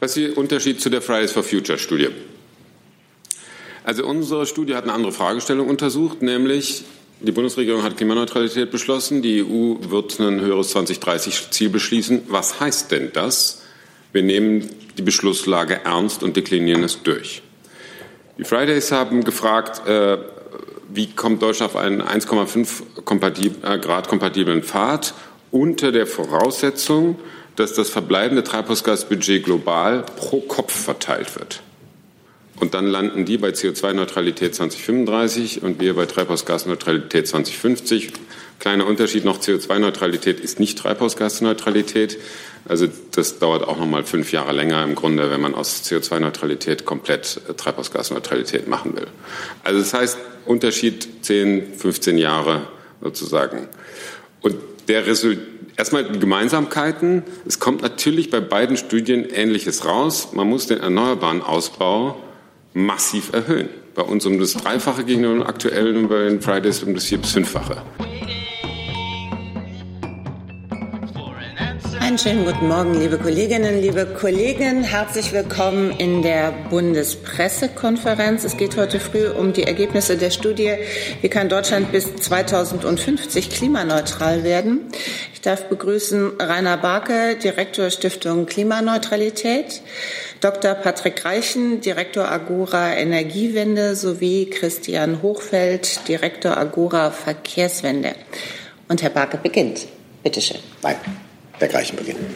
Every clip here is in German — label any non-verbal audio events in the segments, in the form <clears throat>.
Was ist der Unterschied zu der Fridays for Future Studie? Also unsere Studie hat eine andere Fragestellung untersucht, nämlich die Bundesregierung hat Klimaneutralität beschlossen, die EU wird ein höheres 2030-Ziel beschließen. Was heißt denn das? Wir nehmen die Beschlusslage ernst und deklinieren es durch. Die Fridays haben gefragt, äh, wie kommt Deutschland auf einen 1,5 äh, Grad kompatiblen Pfad unter der Voraussetzung, dass das verbleibende Treibhausgasbudget global pro Kopf verteilt wird. Und dann landen die bei CO2-Neutralität 2035 und wir bei Treibhausgasneutralität 2050. Kleiner Unterschied noch, CO2-Neutralität ist nicht Treibhausgasneutralität. Also das dauert auch noch mal fünf Jahre länger im Grunde, wenn man aus CO2-Neutralität komplett äh, Treibhausgasneutralität machen will. Also das heißt, Unterschied 10, 15 Jahre sozusagen. Und der Resultat Erstmal Gemeinsamkeiten. Es kommt natürlich bei beiden Studien Ähnliches raus. Man muss den erneuerbaren Ausbau massiv erhöhen. Bei uns um das Dreifache gegenüber dem aktuellen und bei den Fridays um das Vier- bis Fünffache. Einen schönen guten Morgen, liebe Kolleginnen, liebe Kollegen. Herzlich willkommen in der Bundespressekonferenz. Es geht heute früh um die Ergebnisse der Studie, wie kann Deutschland bis 2050 klimaneutral werden. Ich darf begrüßen Rainer Barke, Direktor Stiftung Klimaneutralität, Dr. Patrick Reichen, Direktor Agora Energiewende sowie Christian Hochfeld, Direktor Agora Verkehrswende. Und Herr Barke beginnt. Bitte schön. Nein der gleichen beginnen.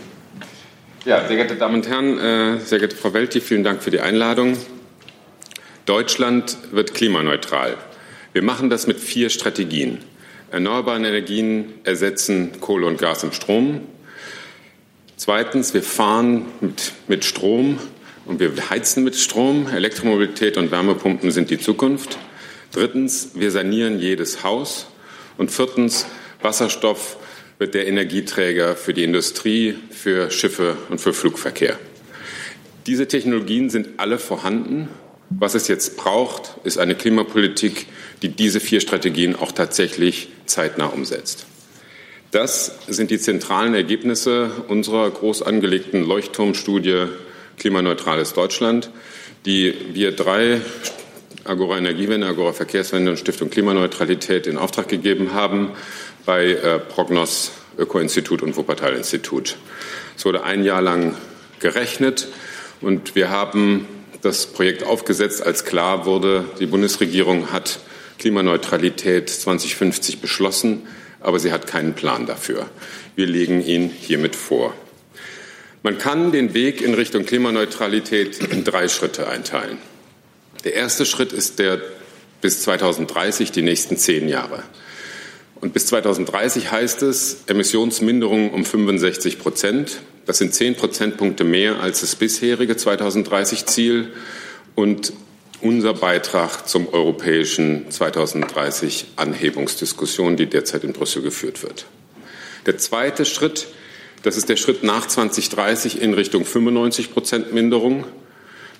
Ja, sehr geehrte Damen und Herren, äh, sehr geehrte Frau Welti, vielen Dank für die Einladung. Deutschland wird klimaneutral. Wir machen das mit vier Strategien. Erneuerbare Energien ersetzen Kohle und Gas und Strom. Zweitens, wir fahren mit, mit Strom und wir heizen mit Strom. Elektromobilität und Wärmepumpen sind die Zukunft. Drittens, wir sanieren jedes Haus. Und viertens, Wasserstoff wird der Energieträger für die Industrie, für Schiffe und für Flugverkehr. Diese Technologien sind alle vorhanden. Was es jetzt braucht, ist eine Klimapolitik, die diese vier Strategien auch tatsächlich zeitnah umsetzt. Das sind die zentralen Ergebnisse unserer groß angelegten Leuchtturmstudie Klimaneutrales Deutschland, die wir drei Agora Energiewende, Agora Verkehrswende und Stiftung Klimaneutralität in Auftrag gegeben haben bei äh, Prognos Öko-Institut und Wuppertal-Institut. Es wurde ein Jahr lang gerechnet und wir haben das Projekt aufgesetzt, als klar wurde, die Bundesregierung hat Klimaneutralität 2050 beschlossen, aber sie hat keinen Plan dafür. Wir legen ihn hiermit vor. Man kann den Weg in Richtung Klimaneutralität in drei Schritte einteilen. Der erste Schritt ist der bis 2030, die nächsten zehn Jahre. Und bis 2030 heißt es Emissionsminderung um 65 Prozent. Das sind zehn Prozentpunkte mehr als das bisherige 2030-Ziel und unser Beitrag zum europäischen 2030 Anhebungsdiskussion, die derzeit in Brüssel geführt wird. Der zweite Schritt, das ist der Schritt nach 2030 in Richtung 95 Prozent Minderung.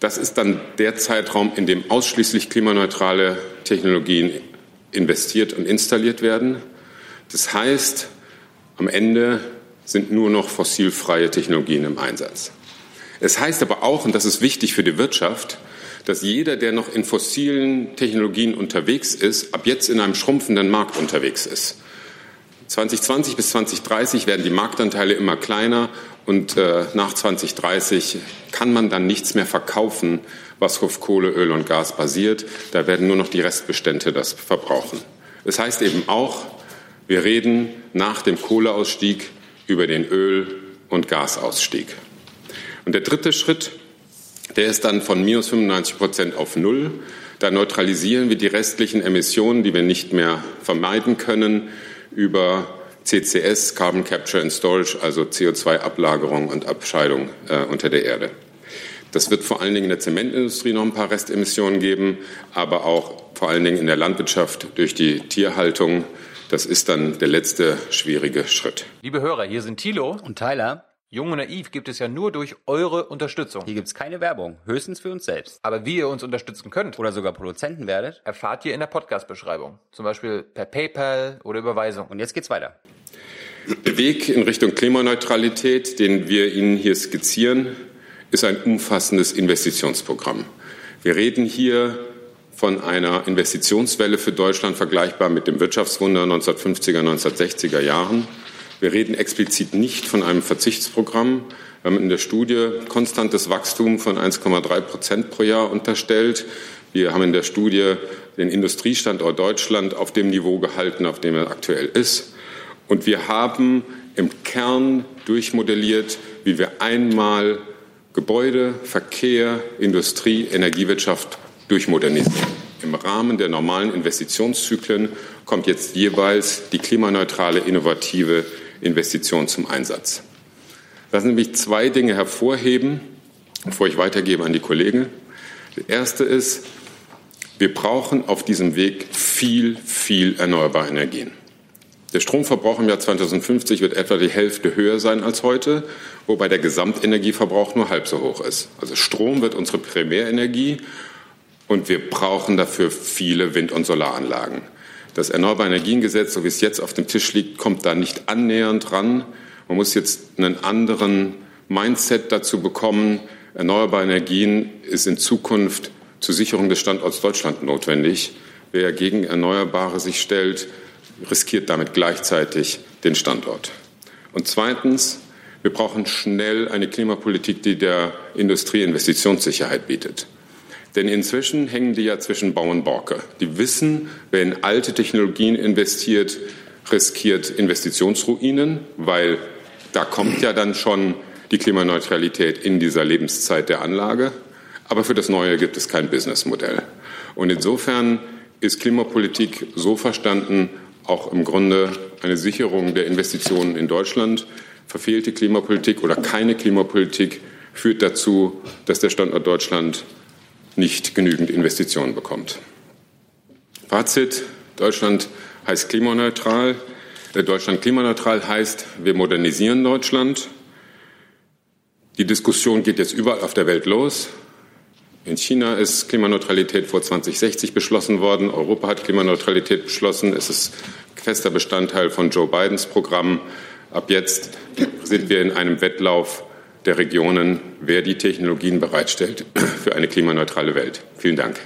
Das ist dann der Zeitraum, in dem ausschließlich klimaneutrale Technologien investiert und installiert werden. Das heißt, am Ende sind nur noch fossilfreie Technologien im Einsatz. Es heißt aber auch, und das ist wichtig für die Wirtschaft, dass jeder, der noch in fossilen Technologien unterwegs ist, ab jetzt in einem schrumpfenden Markt unterwegs ist. 2020 bis 2030 werden die Marktanteile immer kleiner und äh, nach 2030 kann man dann nichts mehr verkaufen, was auf Kohle, Öl und Gas basiert. Da werden nur noch die Restbestände das verbrauchen. Das heißt eben auch, wir reden nach dem Kohleausstieg über den Öl- und Gasausstieg. Und der dritte Schritt, der ist dann von minus 95 Prozent auf Null. Da neutralisieren wir die restlichen Emissionen, die wir nicht mehr vermeiden können, über CCS, Carbon Capture and Storage, also CO2-Ablagerung und Abscheidung äh, unter der Erde. Das wird vor allen Dingen in der Zementindustrie noch ein paar Restemissionen geben, aber auch vor allen Dingen in der Landwirtschaft durch die Tierhaltung das ist dann der letzte schwierige Schritt. Liebe Hörer, hier sind Thilo und Tyler. Jung und Naiv gibt es ja nur durch eure Unterstützung. Hier gibt es keine Werbung, höchstens für uns selbst. Aber wie ihr uns unterstützen könnt oder sogar Produzenten werdet, erfahrt ihr in der Podcast-Beschreibung. Zum Beispiel per PayPal oder Überweisung. Und jetzt geht's weiter. Der Weg in Richtung Klimaneutralität, den wir Ihnen hier skizzieren, ist ein umfassendes Investitionsprogramm. Wir reden hier von einer Investitionswelle für Deutschland vergleichbar mit dem Wirtschaftswunder 1950er, 1960er Jahren. Wir reden explizit nicht von einem Verzichtsprogramm. Wir haben in der Studie konstantes Wachstum von 1,3 Prozent pro Jahr unterstellt. Wir haben in der Studie den Industriestandort Deutschland auf dem Niveau gehalten, auf dem er aktuell ist. Und wir haben im Kern durchmodelliert, wie wir einmal Gebäude, Verkehr, Industrie, Energiewirtschaft durchmodernisieren. Im Rahmen der normalen Investitionszyklen kommt jetzt jeweils die klimaneutrale, innovative Investition zum Einsatz. Lassen Sie mich zwei Dinge hervorheben, bevor ich weitergebe an die Kollegen. Das erste ist, wir brauchen auf diesem Weg viel, viel erneuerbare Energien. Der Stromverbrauch im Jahr 2050 wird etwa die Hälfte höher sein als heute, wobei der Gesamtenergieverbrauch nur halb so hoch ist. Also Strom wird unsere Primärenergie und wir brauchen dafür viele Wind- und Solaranlagen. Das Erneuerbare Energiengesetz, so wie es jetzt auf dem Tisch liegt, kommt da nicht annähernd ran. Man muss jetzt einen anderen Mindset dazu bekommen. Erneuerbare Energien ist in Zukunft zur Sicherung des Standorts Deutschland notwendig. Wer gegen Erneuerbare sich stellt, riskiert damit gleichzeitig den Standort. Und zweitens, wir brauchen schnell eine Klimapolitik, die der Industrie Investitionssicherheit bietet. Denn inzwischen hängen die ja zwischen Bau und Borke. Die wissen, wer in alte Technologien investiert, riskiert Investitionsruinen, weil da kommt ja dann schon die Klimaneutralität in dieser Lebenszeit der Anlage. Aber für das Neue gibt es kein Businessmodell. Und insofern ist Klimapolitik so verstanden, auch im Grunde eine Sicherung der Investitionen in Deutschland. Verfehlte Klimapolitik oder keine Klimapolitik führt dazu, dass der Standort Deutschland nicht genügend Investitionen bekommt. Fazit. Deutschland heißt klimaneutral. Äh, Deutschland klimaneutral heißt, wir modernisieren Deutschland. Die Diskussion geht jetzt überall auf der Welt los. In China ist Klimaneutralität vor 2060 beschlossen worden. Europa hat Klimaneutralität beschlossen. Es ist fester Bestandteil von Joe Bidens Programm. Ab jetzt sind wir in einem Wettlauf der Regionen, wer die Technologien bereitstellt <clears throat> für eine klimaneutrale Welt. Vielen Dank.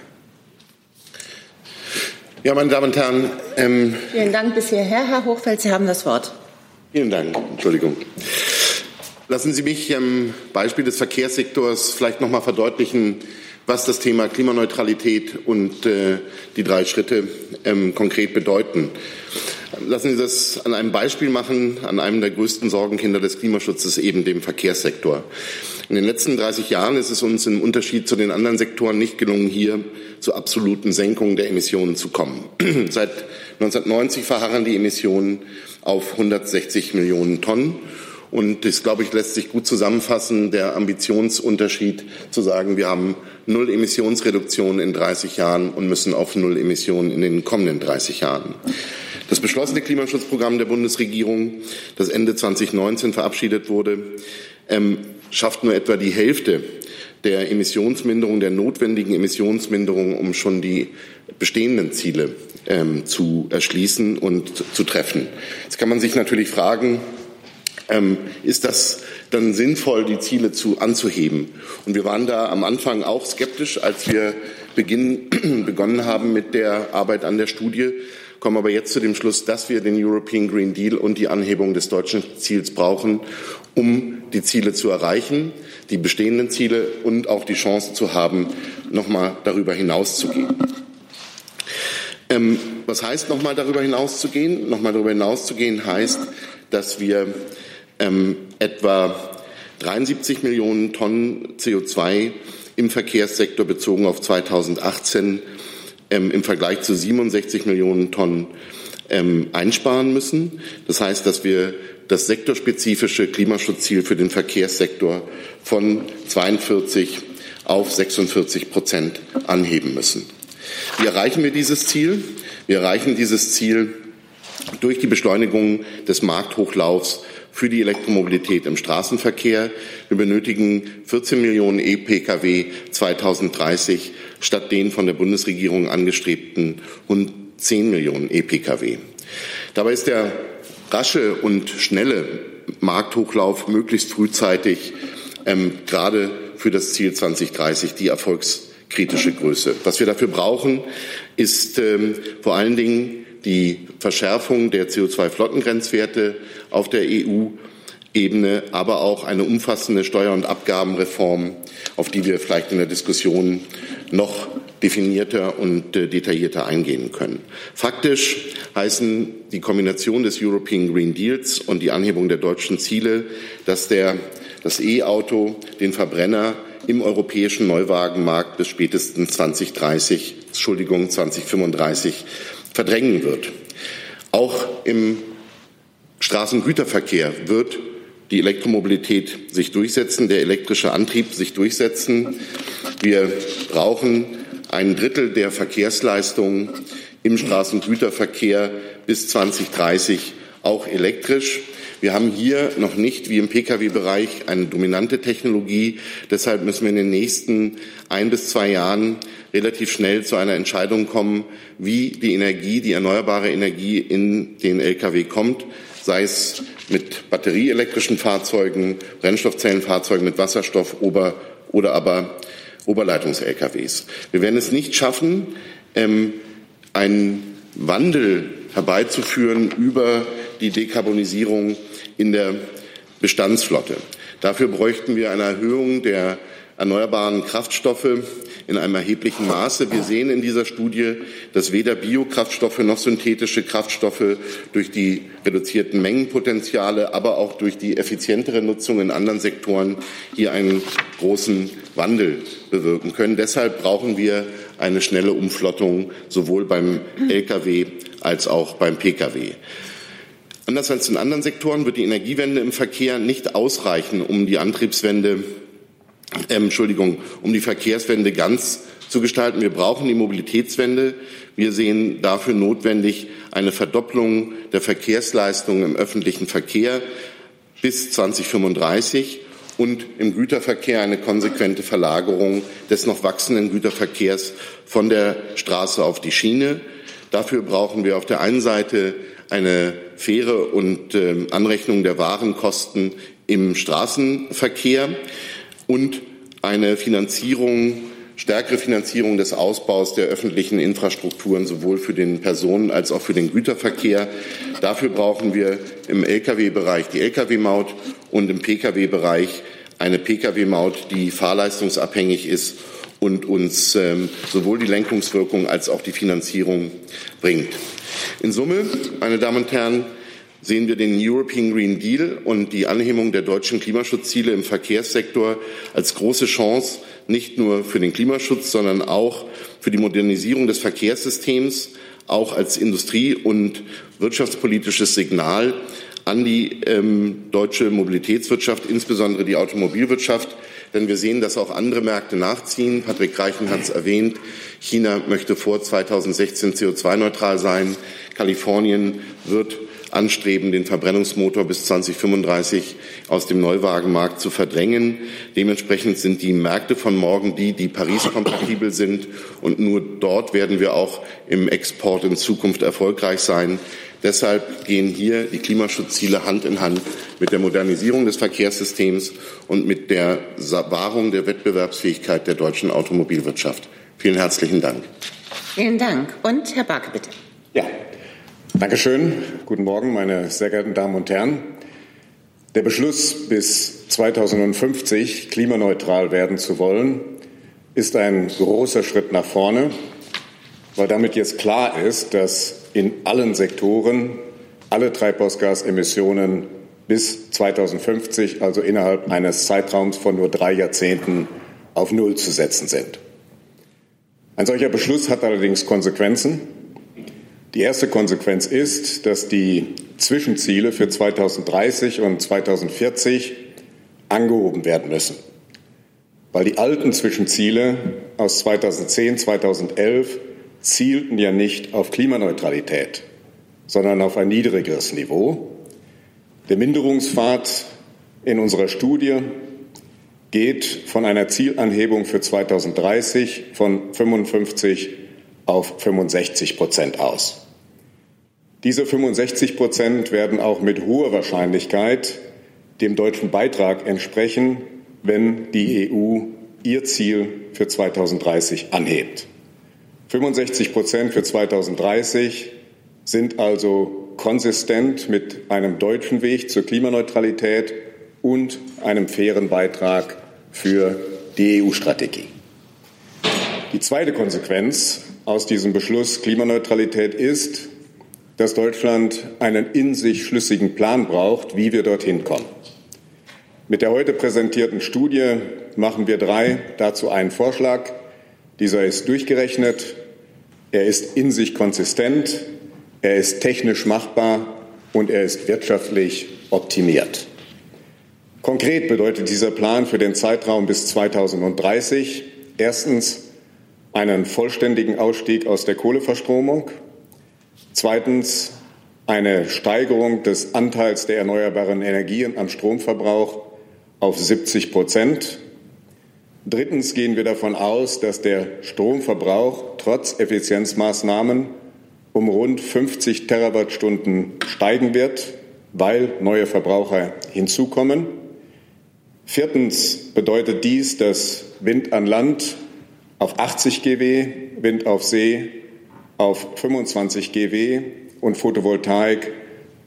Ja, meine Damen und Herren. Ähm, vielen Dank bis hierher, Herr Hochfeld. Sie haben das Wort. Vielen Dank. Entschuldigung. Lassen Sie mich am Beispiel des Verkehrssektors vielleicht noch mal verdeutlichen, was das Thema Klimaneutralität und äh, die drei Schritte ähm, konkret bedeuten. Lassen Sie das an einem Beispiel machen, an einem der größten Sorgenkinder des Klimaschutzes, eben dem Verkehrssektor. In den letzten 30 Jahren ist es uns im Unterschied zu den anderen Sektoren nicht gelungen, hier zur absoluten Senkung der Emissionen zu kommen. <clears throat> Seit 1990 verharren die Emissionen auf 160 Millionen Tonnen. Und das, glaube ich, lässt sich gut zusammenfassen, der Ambitionsunterschied zu sagen, wir haben Null Emissionsreduktion in 30 Jahren und müssen auf Null Emissionen in den kommenden 30 Jahren. Das beschlossene Klimaschutzprogramm der Bundesregierung, das Ende 2019 verabschiedet wurde, ähm, schafft nur etwa die Hälfte der Emissionsminderung, der notwendigen Emissionsminderung, um schon die bestehenden Ziele ähm, zu erschließen und zu treffen. Jetzt kann man sich natürlich fragen, ähm, ist das dann sinnvoll, die Ziele zu, anzuheben. Und wir waren da am Anfang auch skeptisch, als wir beginn, <clears throat> begonnen haben mit der Arbeit an der Studie, kommen aber jetzt zu dem Schluss, dass wir den European Green Deal und die Anhebung des deutschen Ziels brauchen, um die Ziele zu erreichen, die bestehenden Ziele und auch die Chance zu haben, nochmal darüber hinauszugehen. Ähm, was heißt nochmal darüber hinauszugehen? Nochmal darüber hinauszugehen heißt, dass wir ähm, etwa 73 Millionen Tonnen CO2 im Verkehrssektor bezogen auf 2018 ähm, im Vergleich zu 67 Millionen Tonnen ähm, einsparen müssen. Das heißt, dass wir das sektorspezifische Klimaschutzziel für den Verkehrssektor von 42 auf 46 Prozent anheben müssen. Wie erreichen wir dieses Ziel? Wir erreichen dieses Ziel durch die Beschleunigung des Markthochlaufs für die Elektromobilität im Straßenverkehr. Wir benötigen 14 Millionen E-Pkw 2030 statt den von der Bundesregierung angestrebten 10 Millionen E-Pkw. Dabei ist der rasche und schnelle Markthochlauf möglichst frühzeitig ähm, gerade für das Ziel 2030 die erfolgskritische Größe. Was wir dafür brauchen, ist ähm, vor allen Dingen die Verschärfung der CO2-Flottengrenzwerte auf der EU-Ebene, aber auch eine umfassende Steuer- und Abgabenreform, auf die wir vielleicht in der Diskussion noch definierter und äh, detaillierter eingehen können. Faktisch heißen die Kombination des European Green Deals und die Anhebung der deutschen Ziele, dass der, das E-Auto den Verbrenner im europäischen Neuwagenmarkt bis spätestens 2030, Entschuldigung, 2035 verdrängen wird. Auch im Straßengüterverkehr wird die Elektromobilität sich durchsetzen, der elektrische Antrieb sich durchsetzen. Wir brauchen ein Drittel der Verkehrsleistungen im Straßengüterverkehr bis 2030 auch elektrisch. Wir haben hier noch nicht wie im Pkw-Bereich eine dominante Technologie. Deshalb müssen wir in den nächsten ein bis zwei Jahren relativ schnell zu einer Entscheidung kommen, wie die Energie, die erneuerbare Energie in den Lkw kommt, sei es mit batterieelektrischen Fahrzeugen, Brennstoffzellenfahrzeugen mit Wasserstoff oder, oder aber Oberleitungs-LKWs. Wir werden es nicht schaffen, ähm, einen Wandel herbeizuführen über die Dekarbonisierung in der Bestandsflotte. Dafür bräuchten wir eine Erhöhung der erneuerbaren Kraftstoffe in einem erheblichen Maße. Wir sehen in dieser Studie, dass weder Biokraftstoffe noch synthetische Kraftstoffe durch die reduzierten Mengenpotenziale, aber auch durch die effizientere Nutzung in anderen Sektoren hier einen großen Wandel bewirken können. Deshalb brauchen wir eine schnelle Umflottung sowohl beim Lkw als auch beim Pkw. Anders als in anderen Sektoren wird die Energiewende im Verkehr nicht ausreichen, um die Antriebswende ähm, Entschuldigung, um die Verkehrswende ganz zu gestalten. Wir brauchen die Mobilitätswende. Wir sehen dafür notwendig eine Verdopplung der Verkehrsleistungen im öffentlichen Verkehr bis 2035 und im Güterverkehr eine konsequente Verlagerung des noch wachsenden Güterverkehrs von der Straße auf die Schiene. Dafür brauchen wir auf der einen Seite eine faire und äh, Anrechnung der Warenkosten im Straßenverkehr und eine Finanzierung, stärkere Finanzierung des Ausbaus der öffentlichen Infrastrukturen sowohl für den Personen- als auch für den Güterverkehr. Dafür brauchen wir im Lkw-Bereich die Lkw-Maut und im Pkw-Bereich eine Pkw-Maut, die fahrleistungsabhängig ist und uns ähm, sowohl die Lenkungswirkung als auch die Finanzierung bringt. In Summe, meine Damen und Herren, sehen wir den European Green Deal und die Anhebung der deutschen Klimaschutzziele im Verkehrssektor als große Chance, nicht nur für den Klimaschutz, sondern auch für die Modernisierung des Verkehrssystems, auch als industrie- und wirtschaftspolitisches Signal an die ähm, deutsche Mobilitätswirtschaft, insbesondere die Automobilwirtschaft. Denn wir sehen, dass auch andere Märkte nachziehen. Patrick Reichen hat es erwähnt. China möchte vor 2016 CO2-neutral sein. Kalifornien wird anstreben, den Verbrennungsmotor bis 2035 aus dem Neuwagenmarkt zu verdrängen. Dementsprechend sind die Märkte von morgen die, die Paris-kompatibel sind. Und nur dort werden wir auch im Export in Zukunft erfolgreich sein. Deshalb gehen hier die Klimaschutzziele Hand in Hand mit der Modernisierung des Verkehrssystems und mit der Wahrung der Wettbewerbsfähigkeit der deutschen Automobilwirtschaft. Vielen herzlichen Dank. Vielen Dank. Und Herr Barke, bitte. Ja, Dankeschön. Guten Morgen, meine sehr geehrten Damen und Herren. Der Beschluss, bis 2050 klimaneutral werden zu wollen, ist ein großer Schritt nach vorne, weil damit jetzt klar ist, dass in allen Sektoren alle Treibhausgasemissionen bis 2050, also innerhalb eines Zeitraums von nur drei Jahrzehnten, auf Null zu setzen sind. Ein solcher Beschluss hat allerdings Konsequenzen. Die erste Konsequenz ist, dass die Zwischenziele für 2030 und 2040 angehoben werden müssen, weil die alten Zwischenziele aus 2010, 2011 zielten ja nicht auf Klimaneutralität, sondern auf ein niedrigeres Niveau. Der Minderungspfad in unserer Studie geht von einer Zielanhebung für 2030 von 55 auf 65 Prozent aus. Diese 65 Prozent werden auch mit hoher Wahrscheinlichkeit dem deutschen Beitrag entsprechen, wenn die EU ihr Ziel für 2030 anhebt. 65 Prozent für 2030 sind also konsistent mit einem deutschen Weg zur Klimaneutralität und einem fairen Beitrag für die EU-Strategie. Die zweite Konsequenz aus diesem Beschluss Klimaneutralität ist, dass Deutschland einen in sich schlüssigen Plan braucht, wie wir dorthin kommen. Mit der heute präsentierten Studie machen wir drei dazu einen Vorschlag. Dieser ist durchgerechnet, er ist in sich konsistent, er ist technisch machbar und er ist wirtschaftlich optimiert. Konkret bedeutet dieser Plan für den Zeitraum bis 2030 erstens einen vollständigen Ausstieg aus der Kohleverstromung, zweitens eine Steigerung des Anteils der erneuerbaren Energien am Stromverbrauch auf 70 Prozent. Drittens gehen wir davon aus, dass der Stromverbrauch trotz Effizienzmaßnahmen um rund 50 Terawattstunden steigen wird, weil neue Verbraucher hinzukommen. Viertens bedeutet dies, dass Wind an Land auf 80 GW, Wind auf See auf 25 GW und Photovoltaik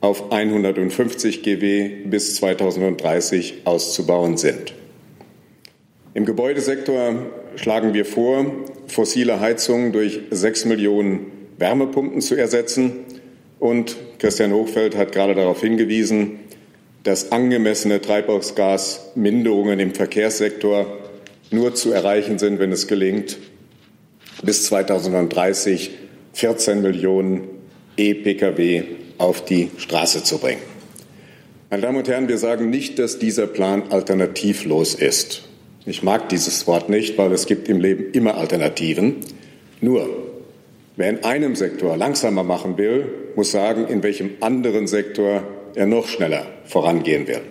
auf 150 GW bis 2030 auszubauen sind. Im Gebäudesektor schlagen wir vor, fossile Heizungen durch sechs Millionen Wärmepumpen zu ersetzen. Und Christian Hochfeld hat gerade darauf hingewiesen, dass angemessene Treibhausgasminderungen im Verkehrssektor nur zu erreichen sind, wenn es gelingt, bis 2030 14 Millionen E-Pkw auf die Straße zu bringen. Meine Damen und Herren, wir sagen nicht, dass dieser Plan alternativlos ist. Ich mag dieses Wort nicht, weil es gibt im Leben immer Alternativen. Nur, wer in einem Sektor langsamer machen will, muss sagen, in welchem anderen Sektor er noch schneller vorangehen will.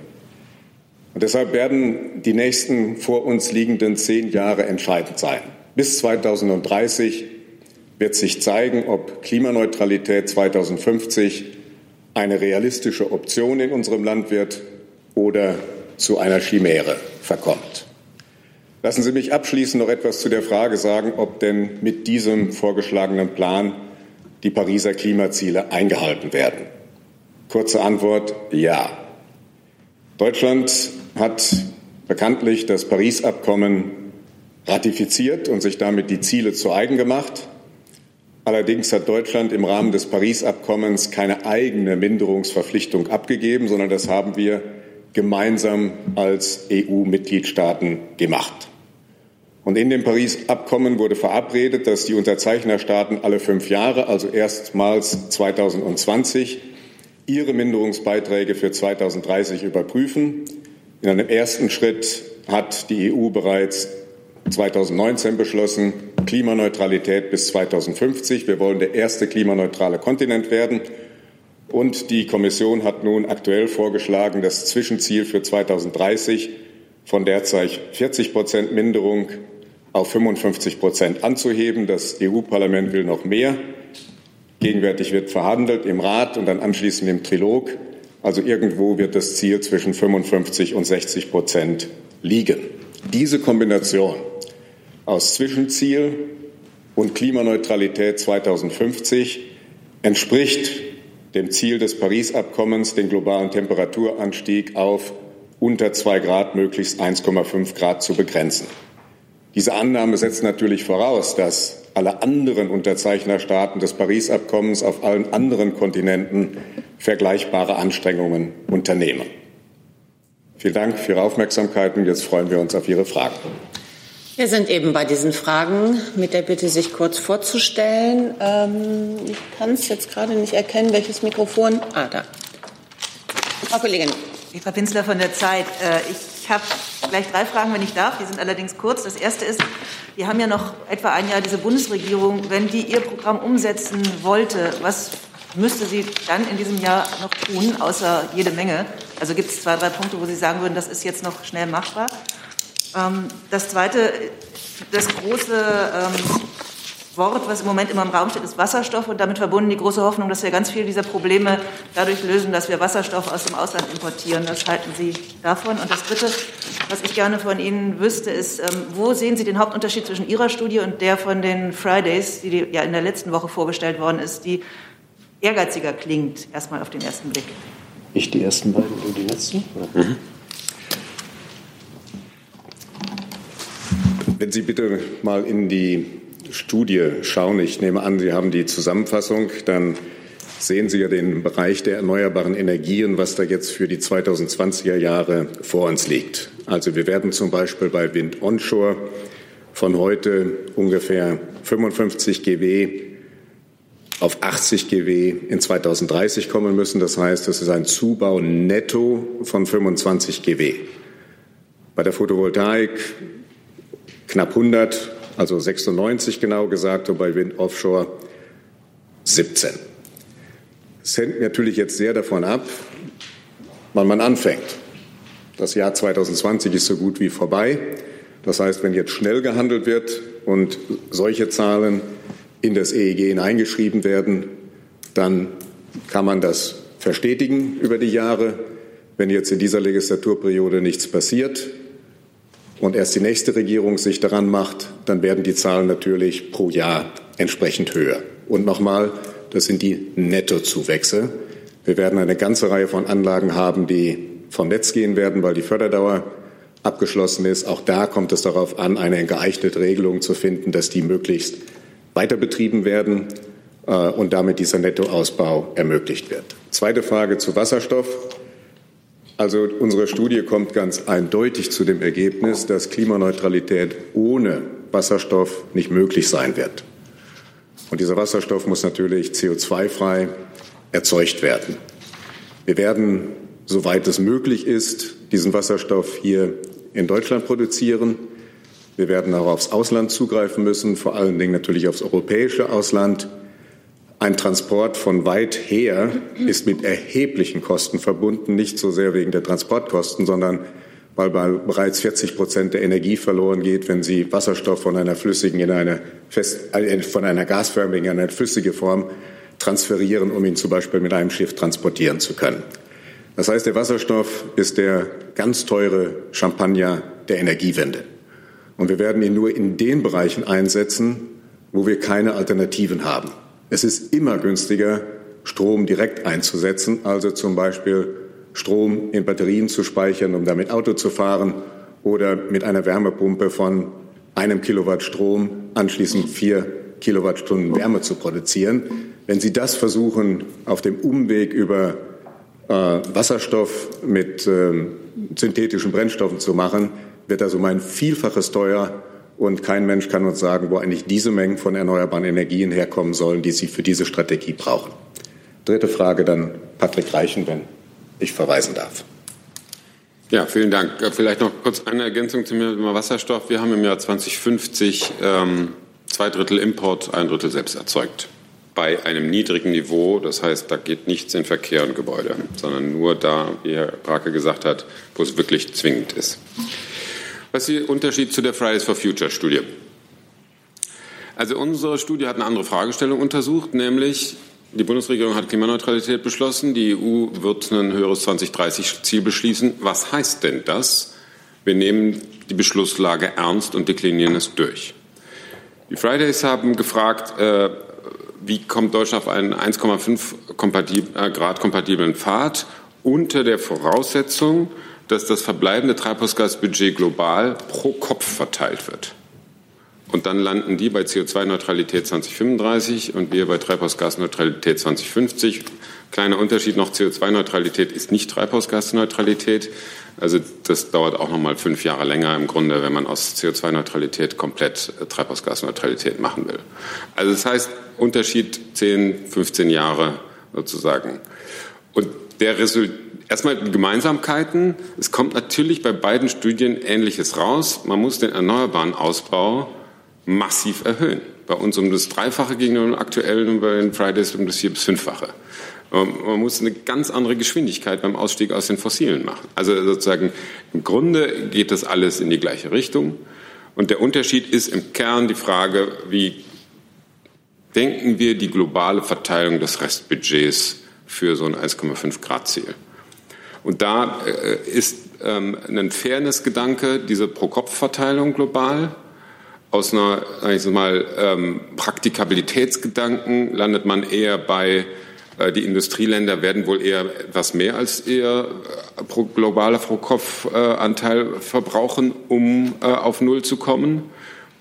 Und deshalb werden die nächsten vor uns liegenden zehn Jahre entscheidend sein. Bis 2030 wird sich zeigen, ob Klimaneutralität 2050 eine realistische Option in unserem Land wird oder zu einer Chimäre verkommt. Lassen Sie mich abschließend noch etwas zu der Frage sagen, ob denn mit diesem vorgeschlagenen Plan die Pariser Klimaziele eingehalten werden. Kurze Antwort ja. Deutschland hat bekanntlich das Paris-Abkommen ratifiziert und sich damit die Ziele zu eigen gemacht. Allerdings hat Deutschland im Rahmen des Paris-Abkommens keine eigene Minderungsverpflichtung abgegeben, sondern das haben wir gemeinsam als EU-Mitgliedstaaten gemacht. Und in dem Paris-Abkommen wurde verabredet, dass die Unterzeichnerstaaten alle fünf Jahre, also erstmals 2020, ihre Minderungsbeiträge für 2030 überprüfen. In einem ersten Schritt hat die EU bereits 2019 beschlossen, Klimaneutralität bis 2050. Wir wollen der erste klimaneutrale Kontinent werden. Und die Kommission hat nun aktuell vorgeschlagen, das Zwischenziel für 2030 von derzeit 40 Prozent Minderung auf 55 Prozent anzuheben. Das EU-Parlament will noch mehr. Gegenwärtig wird verhandelt im Rat und dann anschließend im Trilog. Also irgendwo wird das Ziel zwischen 55 und 60 Prozent liegen. Diese Kombination aus Zwischenziel und Klimaneutralität 2050 entspricht dem Ziel des Paris-Abkommens, den globalen Temperaturanstieg auf unter zwei Grad, möglichst 1,5 Grad zu begrenzen. Diese Annahme setzt natürlich voraus, dass alle anderen Unterzeichnerstaaten des Paris-Abkommens auf allen anderen Kontinenten vergleichbare Anstrengungen unternehmen. Vielen Dank für Ihre Aufmerksamkeit und jetzt freuen wir uns auf Ihre Fragen. Wir sind eben bei diesen Fragen mit der Bitte, sich kurz vorzustellen. Ähm, ich kann es jetzt gerade nicht erkennen, welches Mikrofon. Ah, da. Frau Kollegin. Eva Pinzler von der Zeit. Äh, ich habe gleich drei Fragen, wenn ich darf. Die sind allerdings kurz. Das erste ist, wir haben ja noch etwa ein Jahr diese Bundesregierung. Wenn die ihr Programm umsetzen wollte, was müsste sie dann in diesem Jahr noch tun, außer jede Menge? Also gibt es zwei, drei Punkte, wo Sie sagen würden, das ist jetzt noch schnell machbar? Ähm, das Zweite, das große ähm, Wort, was im Moment immer im Raum steht, ist Wasserstoff und damit verbunden die große Hoffnung, dass wir ganz viele dieser Probleme dadurch lösen, dass wir Wasserstoff aus dem Ausland importieren. Was halten Sie davon? Und das Dritte, was ich gerne von Ihnen wüsste, ist, ähm, wo sehen Sie den Hauptunterschied zwischen Ihrer Studie und der von den Fridays, die ja in der letzten Woche vorgestellt worden ist, die ehrgeiziger klingt, erstmal auf den ersten Blick? Ich die ersten beiden, du die letzten? Mhm. Wenn Sie bitte mal in die Studie schauen, ich nehme an, Sie haben die Zusammenfassung, dann sehen Sie ja den Bereich der erneuerbaren Energien, was da jetzt für die 2020er Jahre vor uns liegt. Also wir werden zum Beispiel bei Wind Onshore von heute ungefähr 55 GW auf 80 GW in 2030 kommen müssen. Das heißt, es ist ein Zubau netto von 25 GW. Bei der Photovoltaik knapp 100, also 96 genau gesagt, und bei Wind Offshore 17. Es hängt natürlich jetzt sehr davon ab, wann man anfängt. Das Jahr 2020 ist so gut wie vorbei. Das heißt, wenn jetzt schnell gehandelt wird und solche Zahlen in das EEG hineingeschrieben werden, dann kann man das verstetigen über die Jahre. Wenn jetzt in dieser Legislaturperiode nichts passiert, und erst die nächste Regierung sich daran macht, dann werden die Zahlen natürlich pro Jahr entsprechend höher. Und nochmal, das sind die Nettozuwächse. Wir werden eine ganze Reihe von Anlagen haben, die vom Netz gehen werden, weil die Förderdauer abgeschlossen ist. Auch da kommt es darauf an, eine geeignete Regelung zu finden, dass die möglichst weiter betrieben werden äh, und damit dieser Nettoausbau ermöglicht wird. Zweite Frage zu Wasserstoff. Also unsere Studie kommt ganz eindeutig zu dem Ergebnis, dass Klimaneutralität ohne Wasserstoff nicht möglich sein wird. Und dieser Wasserstoff muss natürlich CO2-frei erzeugt werden. Wir werden, soweit es möglich ist, diesen Wasserstoff hier in Deutschland produzieren. Wir werden auch aufs Ausland zugreifen müssen, vor allen Dingen natürlich aufs europäische Ausland. Ein Transport von weit her ist mit erheblichen Kosten verbunden, nicht so sehr wegen der Transportkosten, sondern weil bereits 40 Prozent der Energie verloren geht, wenn Sie Wasserstoff von einer flüssigen in eine fest, äh, von einer gasförmigen in eine flüssige Form transferieren, um ihn zum Beispiel mit einem Schiff transportieren zu können. Das heißt, der Wasserstoff ist der ganz teure Champagner der Energiewende. Und wir werden ihn nur in den Bereichen einsetzen, wo wir keine Alternativen haben. Es ist immer günstiger, Strom direkt einzusetzen, also zum Beispiel Strom in Batterien zu speichern, um damit Auto zu fahren oder mit einer Wärmepumpe von einem Kilowatt Strom anschließend vier Kilowattstunden Wärme zu produzieren. Wenn Sie das versuchen, auf dem Umweg über äh, Wasserstoff mit äh, synthetischen Brennstoffen zu machen, wird das um ein Vielfaches teuer und kein Mensch kann uns sagen, wo eigentlich diese Mengen von erneuerbaren Energien herkommen sollen, die Sie für diese Strategie brauchen. Dritte Frage dann Patrick Reichen, wenn ich verweisen darf. Ja, vielen Dank. Vielleicht noch kurz eine Ergänzung zum Thema Wasserstoff. Wir haben im Jahr 2050 ähm, zwei Drittel Import, ein Drittel selbst erzeugt. Bei einem niedrigen Niveau, das heißt, da geht nichts in Verkehr und Gebäude, sondern nur da, wie Herr Brake gesagt hat, wo es wirklich zwingend ist. Was ist der Unterschied zu der Fridays for Future Studie? Also unsere Studie hat eine andere Fragestellung untersucht, nämlich die Bundesregierung hat Klimaneutralität beschlossen, die EU wird ein höheres 2030-Ziel beschließen. Was heißt denn das? Wir nehmen die Beschlusslage ernst und deklinieren es durch. Die Fridays haben gefragt, äh, wie kommt Deutschland auf einen 1,5 äh, Grad kompatiblen Pfad unter der Voraussetzung, dass das verbleibende Treibhausgasbudget global pro Kopf verteilt wird. Und dann landen die bei CO2-Neutralität 2035 und wir bei Treibhausgasneutralität 2050. Kleiner Unterschied noch, CO2-Neutralität ist nicht Treibhausgasneutralität. Also das dauert auch noch mal fünf Jahre länger im Grunde, wenn man aus CO2-Neutralität komplett äh, Treibhausgasneutralität machen will. Also das heißt, Unterschied 10, 15 Jahre sozusagen. Und der Resultat Erstmal Gemeinsamkeiten. Es kommt natürlich bei beiden Studien Ähnliches raus. Man muss den erneuerbaren Ausbau massiv erhöhen. Bei uns um das Dreifache gegenüber dem aktuellen und bei den Fridays um das Vier- bis Fünffache. Ähm, man muss eine ganz andere Geschwindigkeit beim Ausstieg aus den Fossilen machen. Also sozusagen im Grunde geht das alles in die gleiche Richtung. Und der Unterschied ist im Kern die Frage, wie denken wir die globale Verteilung des Restbudgets für so ein 1,5 Grad Ziel. Und da äh, ist ähm, ein Fairness-Gedanke, diese Pro-Kopf-Verteilung global. Aus einer, ich sag mal, ähm, Praktikabilitätsgedanken landet man eher bei äh, die Industrieländer werden wohl eher etwas mehr als ihr äh, pro globaler Pro-Kopf-Anteil verbrauchen, um auf Null zu kommen.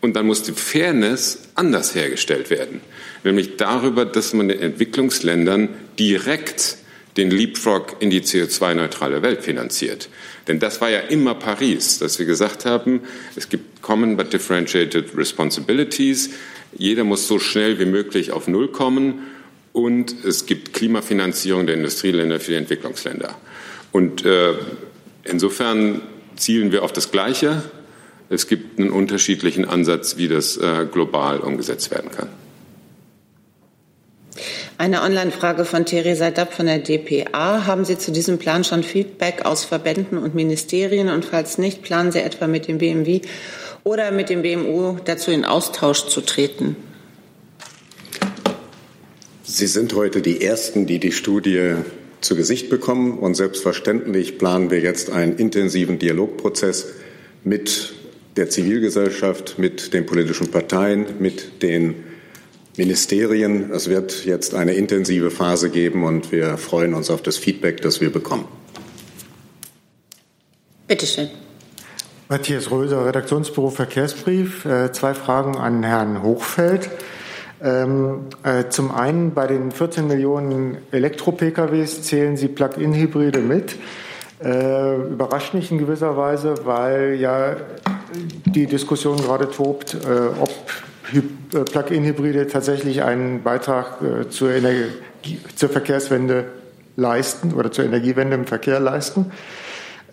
Und dann muss die Fairness anders hergestellt werden, nämlich darüber, dass man den Entwicklungsländern direkt den Leapfrog in die CO2-neutrale Welt finanziert. Denn das war ja immer Paris, dass wir gesagt haben, es gibt Common but Differentiated Responsibilities. Jeder muss so schnell wie möglich auf Null kommen und es gibt Klimafinanzierung der Industrieländer für die Entwicklungsländer. Und äh, insofern zielen wir auf das Gleiche. Es gibt einen unterschiedlichen Ansatz, wie das äh, global umgesetzt werden kann. Eine Online-Frage von Theresa Dapp von der DPA. Haben Sie zu diesem Plan schon Feedback aus Verbänden und Ministerien? Und falls nicht, planen Sie etwa mit dem BMW oder mit dem BMU dazu in Austausch zu treten? Sie sind heute die Ersten, die die Studie zu Gesicht bekommen. Und selbstverständlich planen wir jetzt einen intensiven Dialogprozess mit der Zivilgesellschaft, mit den politischen Parteien, mit den Ministerien. Es wird jetzt eine intensive Phase geben und wir freuen uns auf das Feedback, das wir bekommen. Bitte schön. Matthias Röser, Redaktionsbüro Verkehrsbrief. Äh, zwei Fragen an Herrn Hochfeld. Ähm, äh, zum einen bei den 14 Millionen Elektro-PKWs zählen Sie Plug-in-Hybride mit. Äh, überrascht mich in gewisser Weise, weil ja die Diskussion gerade tobt, äh, ob äh, Plug-in-Hybride tatsächlich einen Beitrag äh, zur, Energie, zur Verkehrswende leisten oder zur Energiewende im Verkehr leisten.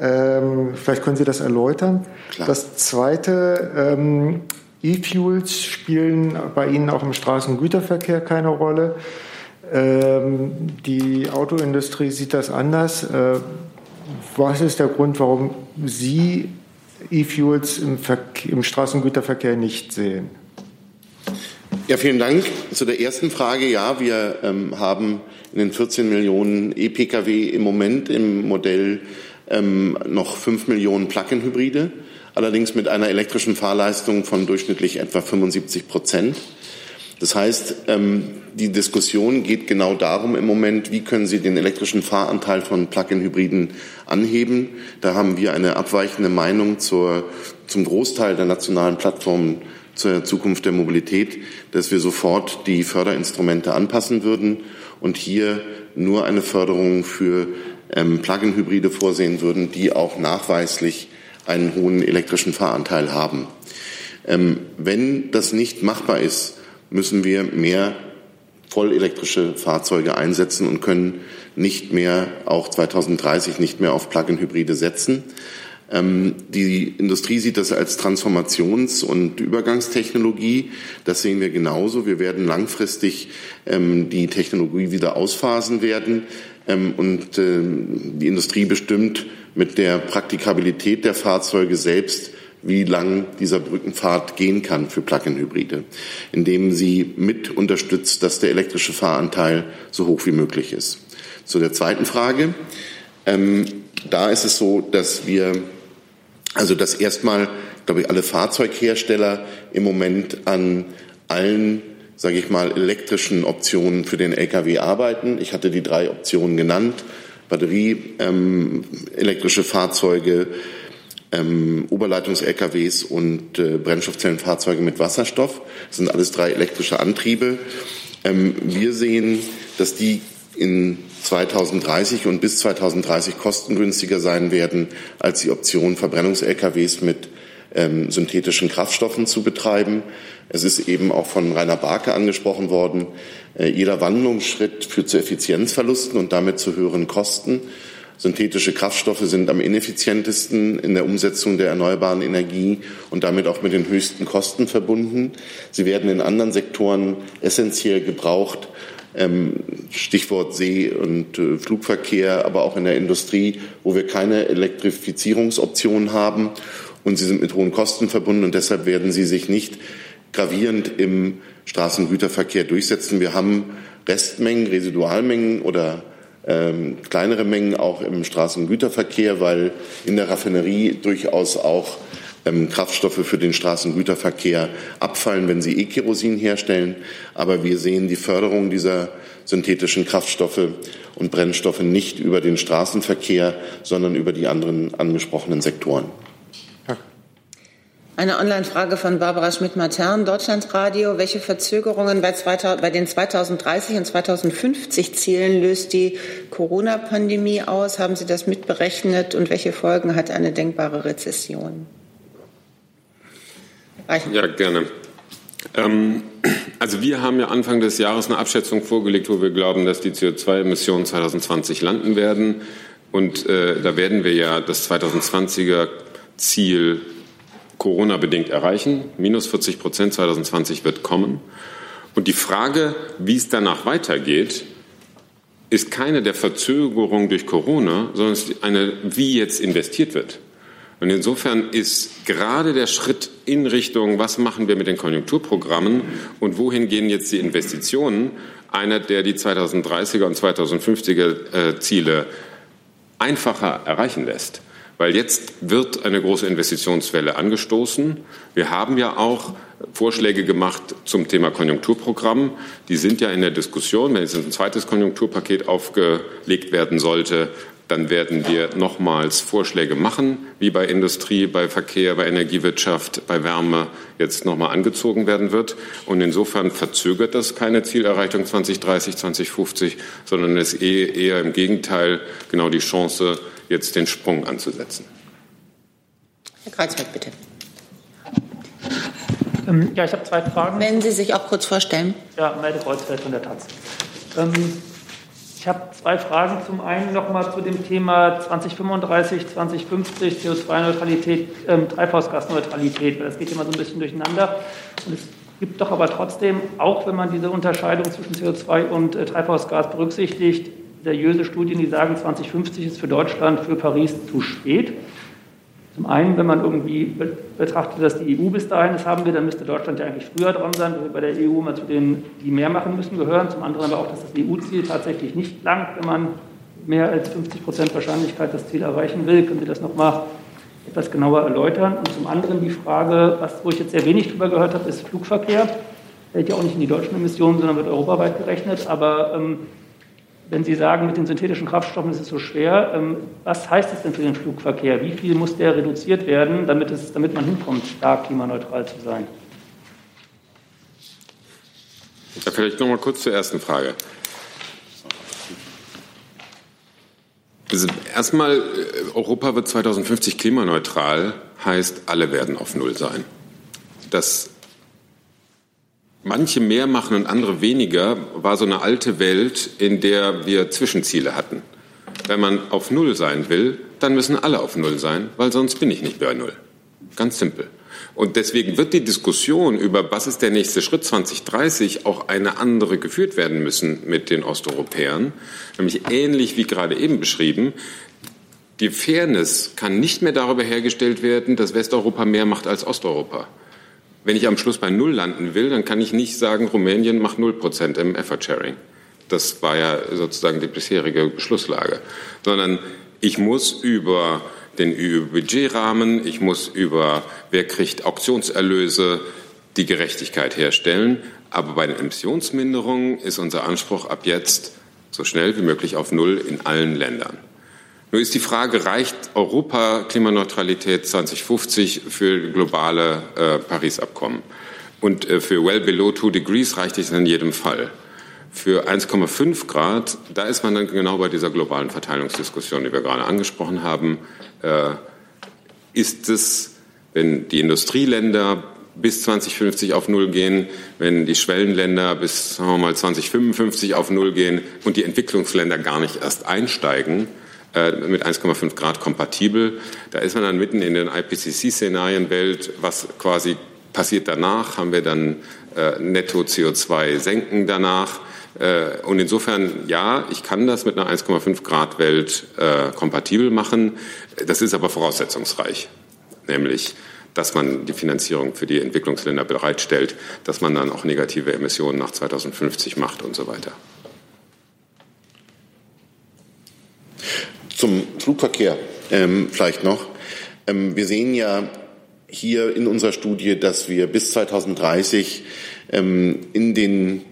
Ähm, vielleicht können Sie das erläutern. Klar. Das Zweite, ähm, E-Fuels spielen bei Ihnen auch im Straßengüterverkehr keine Rolle. Ähm, die Autoindustrie sieht das anders. Äh, was ist der Grund, warum Sie E-Fuels im, im Straßengüterverkehr nicht sehen? Ja, vielen Dank. Zu der ersten Frage. Ja, wir ähm, haben in den 14 Millionen E-Pkw im Moment im Modell ähm, noch 5 Millionen Plug-in-Hybride, allerdings mit einer elektrischen Fahrleistung von durchschnittlich etwa 75 Prozent. Das heißt, ähm, die Diskussion geht genau darum im Moment, wie können Sie den elektrischen Fahranteil von Plug-in-Hybriden anheben. Da haben wir eine abweichende Meinung zur, zum Großteil der nationalen Plattformen zur Zukunft der Mobilität, dass wir sofort die Förderinstrumente anpassen würden und hier nur eine Förderung für ähm, Plug-in-Hybride vorsehen würden, die auch nachweislich einen hohen elektrischen Fahranteil haben. Ähm, wenn das nicht machbar ist, müssen wir mehr vollelektrische Fahrzeuge einsetzen und können nicht mehr, auch 2030 nicht mehr auf Plug-in-Hybride setzen. Ähm, die Industrie sieht das als Transformations- und Übergangstechnologie. Das sehen wir genauso. Wir werden langfristig ähm, die Technologie wieder ausphasen werden. Ähm, und die Industrie bestimmt mit der Praktikabilität der Fahrzeuge selbst, wie lang dieser Brückenpfad gehen kann für Plug-in-Hybride, indem sie mit unterstützt, dass der elektrische Fahranteil so hoch wie möglich ist. Zu der zweiten Frage. da ist es so, dass wir also dass erstmal, glaube ich, alle Fahrzeughersteller im Moment an allen, sage ich mal, elektrischen Optionen für den Lkw arbeiten. Ich hatte die drei Optionen genannt. Batterie, ähm, elektrische Fahrzeuge, ähm, Oberleitungs-LKWs und äh, Brennstoffzellenfahrzeuge mit Wasserstoff. Das sind alles drei elektrische Antriebe. Ähm, wir sehen, dass die in 2030 und bis 2030 kostengünstiger sein werden, als die Option, Verbrennungs-LKWs mit ähm, synthetischen Kraftstoffen zu betreiben. Es ist eben auch von Rainer Barke angesprochen worden, äh, jeder Wandlungsschritt führt zu Effizienzverlusten und damit zu höheren Kosten. Synthetische Kraftstoffe sind am ineffizientesten in der Umsetzung der erneuerbaren Energie und damit auch mit den höchsten Kosten verbunden. Sie werden in anderen Sektoren essentiell gebraucht, ähm, Stichwort See- und äh, Flugverkehr, aber auch in der Industrie, wo wir keine Elektrifizierungsoptionen haben und sie sind mit hohen Kosten verbunden und deshalb werden sie sich nicht gravierend im Straßengüterverkehr durchsetzen. Wir haben Restmengen, Residualmengen oder ähm, kleinere Mengen auch im Straßengüterverkehr, weil in der Raffinerie durchaus auch ähm, Kraftstoffe für den Straßengüterverkehr abfallen, wenn sie E-Kerosin herstellen. Aber wir sehen die Förderung dieser synthetischen Kraftstoffe und Brennstoffe nicht über den Straßenverkehr, sondern über die anderen angesprochenen Sektoren. Eine Online-Frage von Barbara Schmidt-Matern, Deutschlandradio. Welche Verzögerungen bei, 2000, bei, den 2030 und 2050 Zielen löst die Corona-Pandemie aus? Haben Sie das mitberechnet? Und welche Folgen hat eine denkbare Rezession? Reichen. Ja, gerne. Ähm, also wir haben ja Anfang des Jahres eine Abschätzung vorgelegt, wo wir glauben, dass die CO2-Emissionen 2020 landen werden. Und äh, da werden wir ja das 2020er Ziel Corona-bedingt erreichen. Minus 40 Prozent 2020 wird kommen. Und die Frage, wie es danach weitergeht, ist keine der Verzögerung durch Corona, sondern eine, wie jetzt investiert wird. Und insofern ist gerade der Schritt in Richtung, was machen wir mit den Konjunkturprogrammen und wohin gehen jetzt die Investitionen, einer, der die 2030er und 2050er äh, Ziele einfacher erreichen lässt. Weil jetzt wird eine große Investitionswelle angestoßen. Wir haben ja auch Vorschläge gemacht zum Thema Konjunkturprogramm. Die sind ja in der Diskussion. Wenn jetzt ein zweites Konjunkturpaket aufgelegt werden sollte, dann werden wir nochmals Vorschläge machen, wie bei Industrie, bei Verkehr, bei Energiewirtschaft, bei Wärme jetzt nochmal angezogen werden wird. Und insofern verzögert das keine Zielerreichung 2030, 2050, sondern ist eher im Gegenteil genau die Chance, jetzt den Sprung anzusetzen. Herr Kreuzfeld, bitte. Ähm, ja, ich habe zwei Fragen. Wenn Sie sich auch kurz vorstellen. Ja, Melde Kreuzfeld von der Taz. Ähm, ich habe zwei Fragen. Zum einen nochmal zu dem Thema 2035, 2050 CO2-Neutralität, ähm, Treibhausgasneutralität, weil das geht immer so ein bisschen durcheinander. Und es gibt doch aber trotzdem, auch wenn man diese Unterscheidung zwischen CO2 und äh, Treibhausgas berücksichtigt, seriöse Studien, die sagen, 2050 ist für Deutschland, für Paris zu spät. Zum einen, wenn man irgendwie betrachtet, dass die EU bis dahin das haben will, dann müsste Deutschland ja eigentlich früher dran sein, weil wir bei der EU mal zu denen, die mehr machen müssen, gehören. Zum anderen aber auch, dass das EU-Ziel tatsächlich nicht langt, wenn man mehr als 50 Prozent Wahrscheinlichkeit das Ziel erreichen will. Können Sie das nochmal etwas genauer erläutern? Und zum anderen die Frage, was, wo ich jetzt sehr wenig drüber gehört habe, ist Flugverkehr. Fällt ja auch nicht in die deutschen Emissionen, sondern wird europaweit gerechnet. Aber ähm, wenn Sie sagen, mit den synthetischen Kraftstoffen ist es so schwer, ähm, was heißt das denn für den Flugverkehr? Wie viel muss der reduziert werden, damit, es, damit man hinkommt, da klimaneutral zu sein? Ja, vielleicht noch mal kurz zur ersten Frage. Also erstmal, äh, Europa wird 2050 klimaneutral, heißt, alle werden auf Null sein. Das manche mehr machen und andere weniger, war so eine alte Welt, in der wir Zwischenziele hatten. Wenn man auf Null sein will, dann müssen alle auf Null sein, weil sonst bin ich nicht bei Null. Ganz simpel. Und deswegen wird die Diskussion über, was ist der nächste Schritt 2030, auch eine andere geführt werden müssen mit den Osteuropäern. Nämlich ähnlich wie gerade eben beschrieben. Die Fairness kann nicht mehr darüber hergestellt werden, dass Westeuropa mehr macht als Osteuropa. Wenn ich am Schluss bei Null landen will, dann kann ich nicht sagen, Rumänien macht Null Prozent im Effort Sharing. Das war ja sozusagen die bisherige Beschlusslage. Sondern ich muss über den EU-Budgetrahmen, ich muss über wer kriegt Auktionserlöse die Gerechtigkeit herstellen. Aber bei den Emissionsminderungen ist unser Anspruch ab jetzt so schnell wie möglich auf Null in allen Ländern. Nur ist die Frage, reicht Europa Klimaneutralität 2050 für globale äh, Paris-Abkommen? Und äh, für well below two degrees reicht es in jedem Fall. Für 1,5 Grad, da ist man dann genau bei dieser globalen Verteilungsdiskussion, die wir gerade angesprochen haben. Äh, ist es, wenn die Industrieländer bis 2050 auf Null gehen, wenn die Schwellenländer bis sagen wir mal 2055 auf Null gehen und die Entwicklungsländer gar nicht erst einsteigen, äh, mit 1,5 Grad kompatibel. Da ist man dann mitten in den IPCC-Szenarienwelt, was quasi passiert danach, haben wir dann äh, netto CO2 senken danach. Äh, und insofern, ja, ich kann das mit einer 1,5 Grad Welt äh, kompatibel machen. Das ist aber voraussetzungsreich. Nämlich, dass man die Finanzierung für die Entwicklungsländer bereitstellt, dass man dann auch negative Emissionen nach 2050 macht und so weiter. Zum Flugverkehr ähm, vielleicht noch. Ähm, wir sehen ja hier in unserer Studie, dass wir bis 2030 ähm, in den,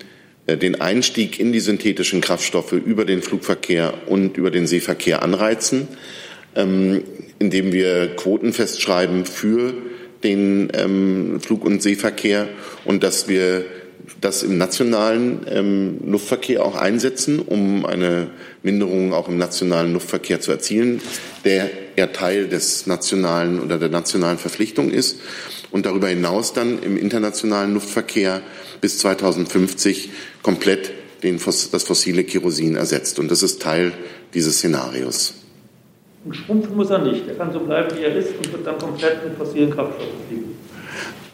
äh, den Einstieg in die synthetischen Kraftstoffe über den Flugverkehr und über den Seeverkehr anreizen, ähm, indem wir Quoten festschreiben für den ähm, Flug- und Seeverkehr und dass wir das im nationalen ähm, Luftverkehr auch einsetzen, um eine Minderung auch im nationalen Luftverkehr zu erzielen, der ja Teil des nationalen oder der nationalen Verpflichtung ist und darüber hinaus dann im internationalen Luftverkehr bis 2050 komplett den, das fossile Kerosin ersetzt. Und das ist Teil dieses Szenarios. Und schrumpfen muss er nicht. Er kann so bleiben, wie er ist und wird dann komplett mit fossilen Kraftstoffen fliegen.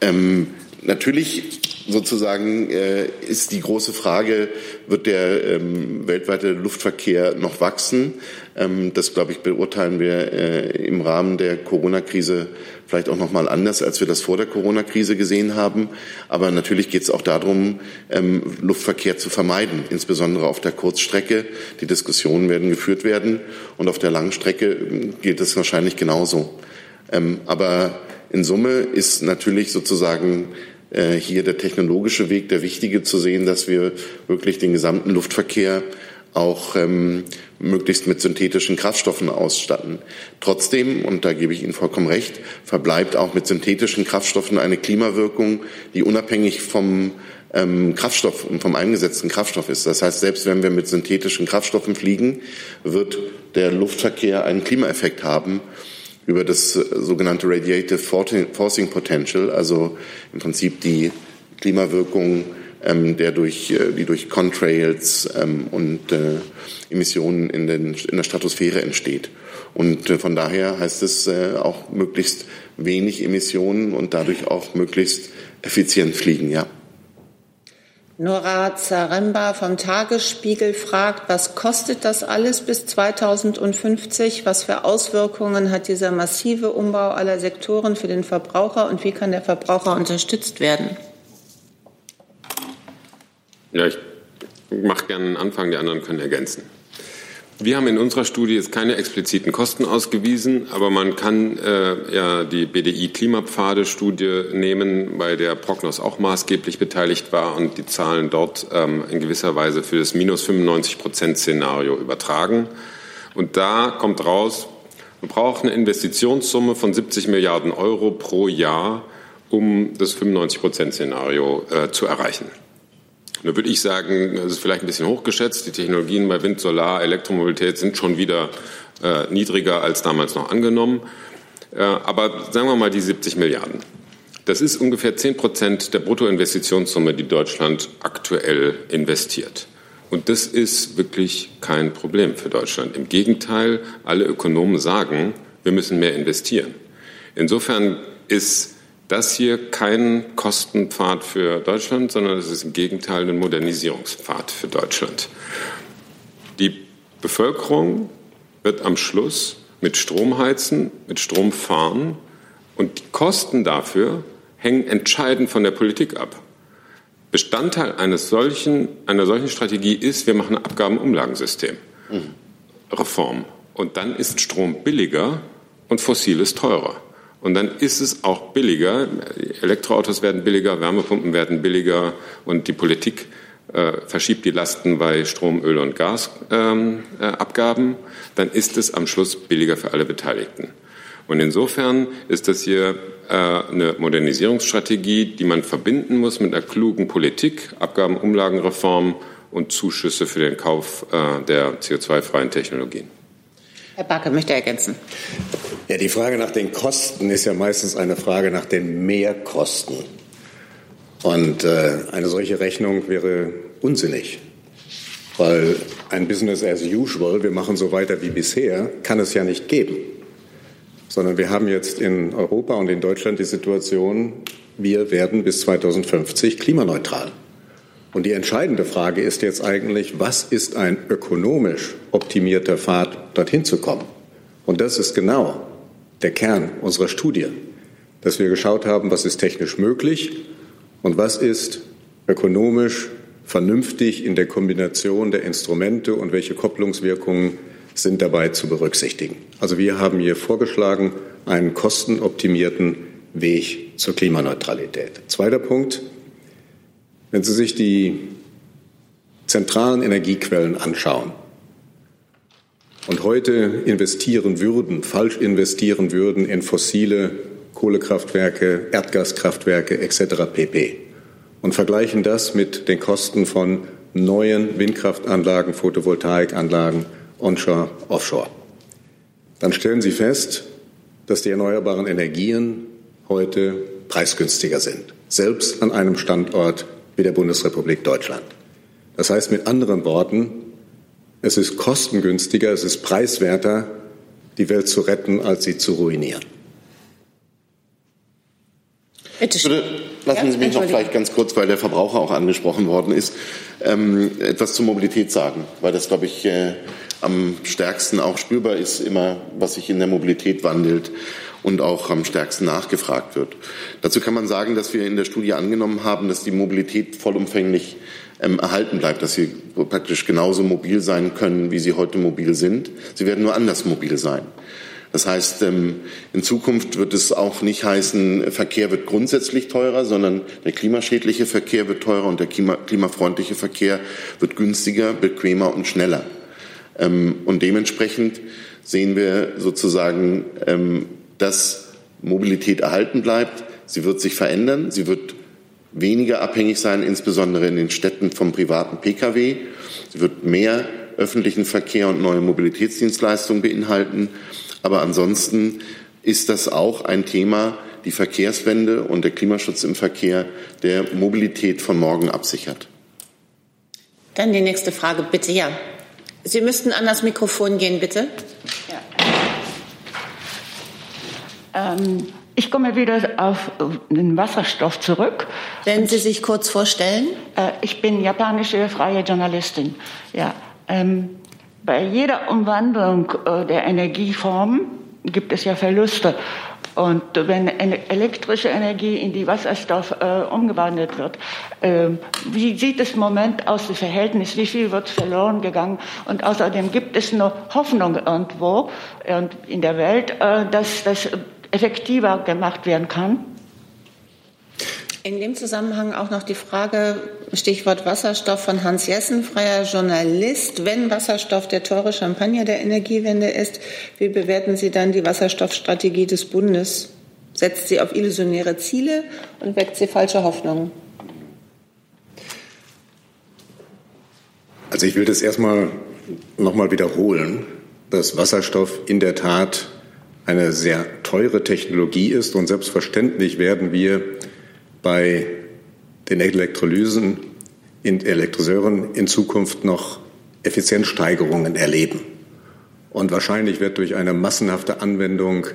Ähm, natürlich sozusagen äh, ist die große Frage, wird der ähm, weltweite Luftverkehr noch wachsen? Ähm, das, glaube ich, beurteilen wir äh, im Rahmen der Corona-Krise vielleicht auch noch mal anders, als wir das vor der Corona-Krise gesehen haben. Aber natürlich geht es auch darum, ähm, Luftverkehr zu vermeiden, insbesondere auf der Kurzstrecke. Die Diskussionen werden geführt werden und auf der Langstrecke ähm, gilt es wahrscheinlich genauso. Ähm, aber in Summe ist natürlich sozusagen äh, hier der technologische Weg der wichtige zu sehen, dass wir wirklich den gesamten Luftverkehr auch ähm, möglichst mit synthetischen Kraftstoffen ausstatten. Trotzdem, und da gebe ich Ihnen vollkommen recht, verbleibt auch mit synthetischen Kraftstoffen eine Klimawirkung, die unabhängig vom ähm, Kraftstoff und vom eingesetzten Kraftstoff ist. Das heißt, selbst wenn wir mit synthetischen Kraftstoffen fliegen, wird der Luftverkehr einen Klimaeffekt haben über das äh, sogenannte Radiative Forcing Potential, also im Prinzip die Klimawirkung, ähm, der durch, äh, die durch Contrails ähm, und äh, Emissionen in, den, in der Stratosphäre entsteht. Und äh, von daher heißt es äh, auch möglichst wenig Emissionen und dadurch auch möglichst effizient fliegen, ja. Nora Zaremba vom Tagesspiegel fragt, was kostet das alles bis 2050? Was für Auswirkungen hat dieser massive Umbau aller Sektoren für den Verbraucher und wie kann der Verbraucher unterstützt werden? Ja, ich mache gerne einen Anfang, die anderen können ergänzen. Wir haben in unserer Studie jetzt keine expliziten Kosten ausgewiesen, aber man kann äh, ja die BDI-Klimapfade-Studie nehmen, bei der Prognos auch maßgeblich beteiligt war und die Zahlen dort ähm, in gewisser Weise für das minus 95 Prozent Szenario übertragen. Und da kommt raus, man braucht eine Investitionssumme von 70 Milliarden Euro pro Jahr, um das 95 Prozent Szenario äh, zu erreichen. Da würde ich sagen, das ist vielleicht ein bisschen hochgeschätzt. Die Technologien bei Wind, Solar, Elektromobilität sind schon wieder äh, niedriger als damals noch angenommen. Äh, aber sagen wir mal die 70 Milliarden. Das ist ungefähr 10 Prozent der Bruttoinvestitionssumme, die Deutschland aktuell investiert. Und das ist wirklich kein Problem für Deutschland. Im Gegenteil, alle Ökonomen sagen, wir müssen mehr investieren. Insofern ist das hier kein Kostenpfad für Deutschland, sondern es ist im Gegenteil ein Modernisierungspfad für Deutschland. Die Bevölkerung wird am Schluss mit Strom heizen, mit Strom fahren und die Kosten dafür hängen entscheidend von der Politik ab. Bestandteil eines solchen, einer solchen Strategie ist, wir machen ein Abgabenumlagensystem. Mhm. Reform. Und dann ist Strom billiger und Fossiles teurer. Und dann ist es auch billiger. Elektroautos werden billiger, Wärmepumpen werden billiger und die Politik äh, verschiebt die Lasten bei Strom, Öl und Gasabgaben. Ähm, äh, dann ist es am Schluss billiger für alle Beteiligten. Und insofern ist das hier äh, eine Modernisierungsstrategie, die man verbinden muss mit einer klugen Politik, Abgabenumlagenreform und Zuschüsse für den Kauf äh, der CO2-freien Technologien. Herr Barke möchte ergänzen. Ja, die Frage nach den Kosten ist ja meistens eine Frage nach den Mehrkosten. Und äh, eine solche Rechnung wäre unsinnig, weil ein Business as usual, wir machen so weiter wie bisher, kann es ja nicht geben. Sondern wir haben jetzt in Europa und in Deutschland die Situation, wir werden bis 2050 klimaneutral. Und die entscheidende Frage ist jetzt eigentlich, was ist ein ökonomisch optimierter Pfad, dorthin zu kommen? Und das ist genau der Kern unserer Studie. dass wir geschaut haben, was ist technisch möglich und was ist ökonomisch vernünftig in der Kombination der Instrumente und welche Kopplungswirkungen sind dabei zu berücksichtigen. Also wir haben hier vorgeschlagen, einen kostenoptimierten Weg zur Klimaneutralität. Zweiter Punkt. Wenn Sie sich die zentralen Energiequellen anschauen und heute investieren würden, falsch investieren würden in fossile Kohlekraftwerke, Erdgaskraftwerke etc. pp. und vergleichen das mit den Kosten von neuen Windkraftanlagen, Photovoltaikanlagen, onshore, offshore, dann stellen Sie fest, dass die erneuerbaren Energien heute preisgünstiger sind, selbst an einem Standort wie der Bundesrepublik Deutschland. Das heißt mit anderen Worten, es ist kostengünstiger, es ist preiswerter, die Welt zu retten, als sie zu ruinieren. Bitte, Bitte lassen Sie mich noch vielleicht ganz kurz, weil der Verbraucher auch angesprochen worden ist, ähm, etwas zur Mobilität sagen, weil das, glaube ich, äh, am stärksten auch spürbar ist, immer was sich in der Mobilität wandelt und auch am stärksten nachgefragt wird. Dazu kann man sagen, dass wir in der Studie angenommen haben, dass die Mobilität vollumfänglich ähm, erhalten bleibt, dass sie praktisch genauso mobil sein können, wie sie heute mobil sind. Sie werden nur anders mobil sein. Das heißt, ähm, in Zukunft wird es auch nicht heißen, Verkehr wird grundsätzlich teurer, sondern der klimaschädliche Verkehr wird teurer und der klimafreundliche Verkehr wird günstiger, bequemer und schneller. Ähm, und dementsprechend sehen wir sozusagen, ähm, dass Mobilität erhalten bleibt. Sie wird sich verändern. Sie wird weniger abhängig sein, insbesondere in den Städten vom privaten Pkw. Sie wird mehr öffentlichen Verkehr und neue Mobilitätsdienstleistungen beinhalten. Aber ansonsten ist das auch ein Thema, die Verkehrswende und der Klimaschutz im Verkehr, der Mobilität von morgen absichert. Dann die nächste Frage, bitte. Ja. Sie müssten an das Mikrofon gehen, bitte. Ja. Ähm, ich komme wieder auf den Wasserstoff zurück. Wenn Sie sich kurz vorstellen. Äh, ich bin japanische freie Journalistin. Ja, ähm, bei jeder Umwandlung äh, der Energieform gibt es ja Verluste. Und wenn elektrische Energie in die Wasserstoff äh, umgewandelt wird, äh, wie sieht es im Moment aus, das Verhältnis, wie viel wird verloren gegangen? Und außerdem gibt es noch Hoffnung irgendwo und in der Welt, äh, dass das effektiver gemacht werden kann? In dem Zusammenhang auch noch die Frage, Stichwort Wasserstoff von Hans Jessen, freier Journalist. Wenn Wasserstoff der teure Champagner der Energiewende ist, wie bewerten Sie dann die Wasserstoffstrategie des Bundes? Setzt sie auf illusionäre Ziele und weckt sie falsche Hoffnungen? Also ich will das erstmal nochmal wiederholen, dass Wasserstoff in der Tat eine sehr teure Technologie ist und selbstverständlich werden wir bei den Elektrolysen in Elektroseuren in Zukunft noch Effizienzsteigerungen erleben. Und wahrscheinlich wird durch eine massenhafte Anwendung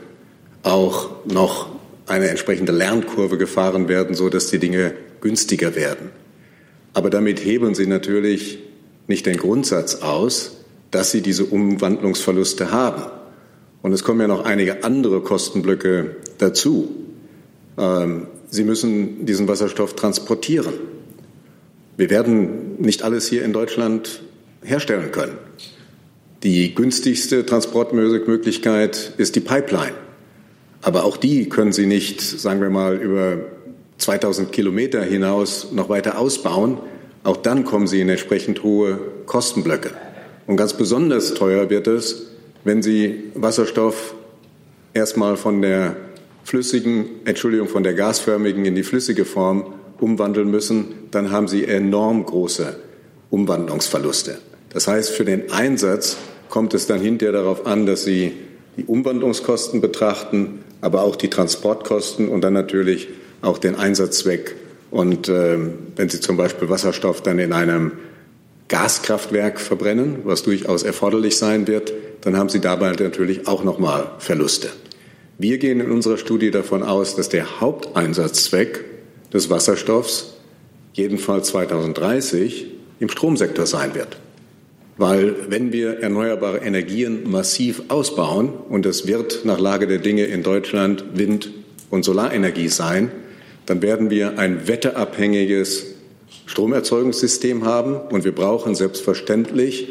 auch noch eine entsprechende Lernkurve gefahren werden, so dass die Dinge günstiger werden. Aber damit hebeln Sie natürlich nicht den Grundsatz aus, dass Sie diese Umwandlungsverluste haben. Und es kommen ja noch einige andere Kostenblöcke dazu. Ähm, Sie müssen diesen Wasserstoff transportieren. Wir werden nicht alles hier in Deutschland herstellen können. Die günstigste Transportmöglichkeit ist die Pipeline. Aber auch die können Sie nicht, sagen wir mal, über 2000 Kilometer hinaus noch weiter ausbauen. Auch dann kommen Sie in entsprechend hohe Kostenblöcke. Und ganz besonders teuer wird es, wenn Sie Wasserstoff erstmal von der flüssigen, Entschuldigung, von der gasförmigen in die flüssige Form umwandeln müssen, dann haben sie enorm große Umwandlungsverluste. Das heißt, für den Einsatz kommt es dann hinterher darauf an, dass sie die Umwandlungskosten betrachten, aber auch die Transportkosten und dann natürlich auch den Einsatzzweck. Und äh, wenn Sie zum Beispiel Wasserstoff dann in einem Gaskraftwerk verbrennen, was durchaus erforderlich sein wird, dann haben Sie dabei natürlich auch noch mal Verluste. Wir gehen in unserer Studie davon aus, dass der Haupteinsatzzweck des Wasserstoffs jedenfalls 2030 im Stromsektor sein wird. Weil wenn wir erneuerbare Energien massiv ausbauen, und es wird nach Lage der Dinge in Deutschland Wind und Solarenergie sein, dann werden wir ein wetterabhängiges Stromerzeugungssystem haben und wir brauchen selbstverständlich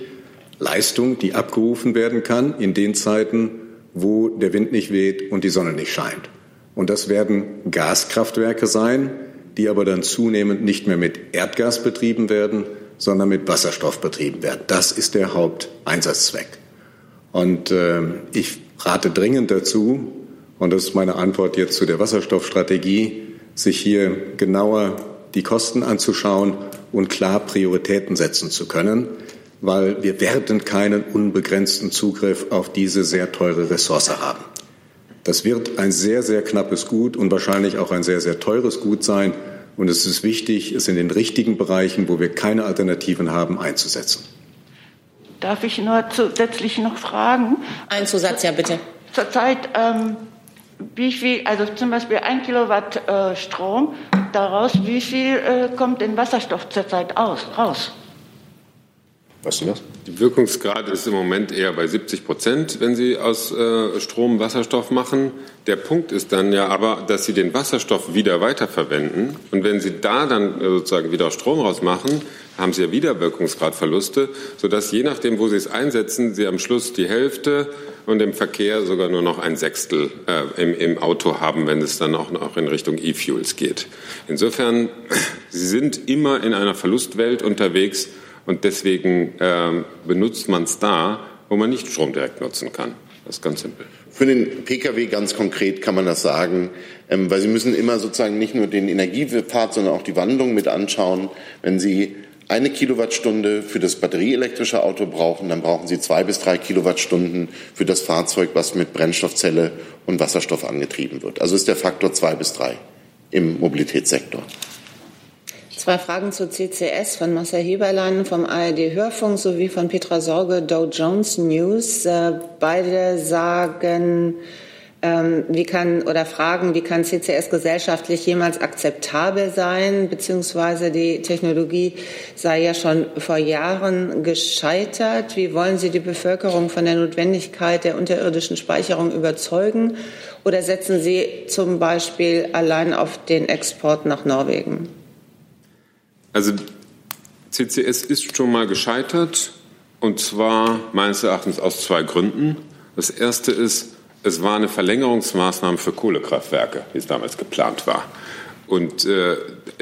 Leistung, die abgerufen werden kann in den Zeiten, wo der Wind nicht weht und die Sonne nicht scheint. Und das werden Gaskraftwerke sein, die aber dann zunehmend nicht mehr mit Erdgas betrieben werden, sondern mit Wasserstoff betrieben werden. Das ist der Haupteinsatzzweck. Und äh, ich rate dringend dazu, und das ist meine Antwort jetzt zu der Wasserstoffstrategie, sich hier genauer die Kosten anzuschauen und klar Prioritäten setzen zu können, weil wir werden keinen unbegrenzten Zugriff auf diese sehr teure Ressource haben. Das wird ein sehr, sehr knappes Gut und wahrscheinlich auch ein sehr, sehr teures Gut sein. Und es ist wichtig, es in den richtigen Bereichen, wo wir keine Alternativen haben, einzusetzen. Darf ich nur zusätzlich noch fragen? Ein Zusatz, ja, bitte. Zurzeit, ähm, wie viel, also zum Beispiel ein Kilowatt äh, Strom, daraus, wie viel äh, kommt in Wasserstoff zurzeit aus, raus? Was ist das? Die Wirkungsgrad ist im Moment eher bei 70 Prozent, wenn Sie aus äh, Strom Wasserstoff machen. Der Punkt ist dann ja aber, dass Sie den Wasserstoff wieder weiterverwenden. Und wenn Sie da dann äh, sozusagen wieder Strom rausmachen, haben Sie ja wieder Wirkungsgradverluste, sodass je nachdem, wo Sie es einsetzen, Sie am Schluss die Hälfte und im Verkehr sogar nur noch ein Sechstel äh, im, im, Auto haben, wenn es dann auch noch in Richtung E-Fuels geht. Insofern, Sie sind immer in einer Verlustwelt unterwegs und deswegen ähm, benutzt man es da, wo man nicht Strom direkt nutzen kann. Das ist ganz simpel. Für den Pkw ganz konkret kann man das sagen, ähm, weil Sie müssen immer sozusagen nicht nur den Energiepfad, sondern auch die Wandlung mit anschauen. Wenn Sie eine Kilowattstunde für das batterieelektrische Auto brauchen, dann brauchen Sie zwei bis drei Kilowattstunden für das Fahrzeug, was mit Brennstoffzelle und Wasserstoff angetrieben wird. Also ist der Faktor zwei bis drei im Mobilitätssektor. Zwei Fragen zu CCS von Marcel Heberlein vom ARD Hörfunk sowie von Petra Sorge Dow Jones News. Äh, beide sagen, wie kann oder fragen, wie kann CCS gesellschaftlich jemals akzeptabel sein, beziehungsweise die Technologie sei ja schon vor Jahren gescheitert. Wie wollen Sie die Bevölkerung von der Notwendigkeit der unterirdischen Speicherung überzeugen? Oder setzen Sie zum Beispiel allein auf den Export nach Norwegen? Also CCS ist schon mal gescheitert und zwar meines Erachtens aus zwei Gründen. Das erste ist, es war eine Verlängerungsmaßnahme für Kohlekraftwerke, wie es damals geplant war. Und äh,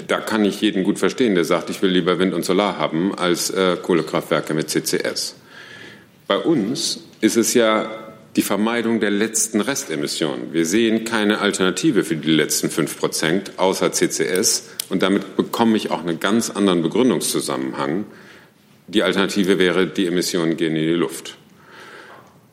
da kann ich jeden gut verstehen, der sagt, ich will lieber Wind und Solar haben als äh, Kohlekraftwerke mit CCS. Bei uns ist es ja die Vermeidung der letzten Restemissionen. Wir sehen keine Alternative für die letzten fünf Prozent außer CCS und damit bekomme ich auch einen ganz anderen Begründungszusammenhang. Die Alternative wäre, die Emissionen gehen in die Luft.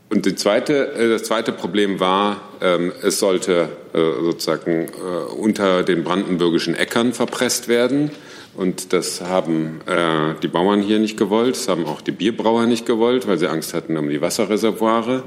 Und die zweite, äh, das zweite Problem war, ähm, es sollte äh, sozusagen äh, unter den brandenburgischen Äckern verpresst werden. Und das haben die Bauern hier nicht gewollt, das haben auch die Bierbrauer nicht gewollt, weil sie Angst hatten um die Wasserreservoire.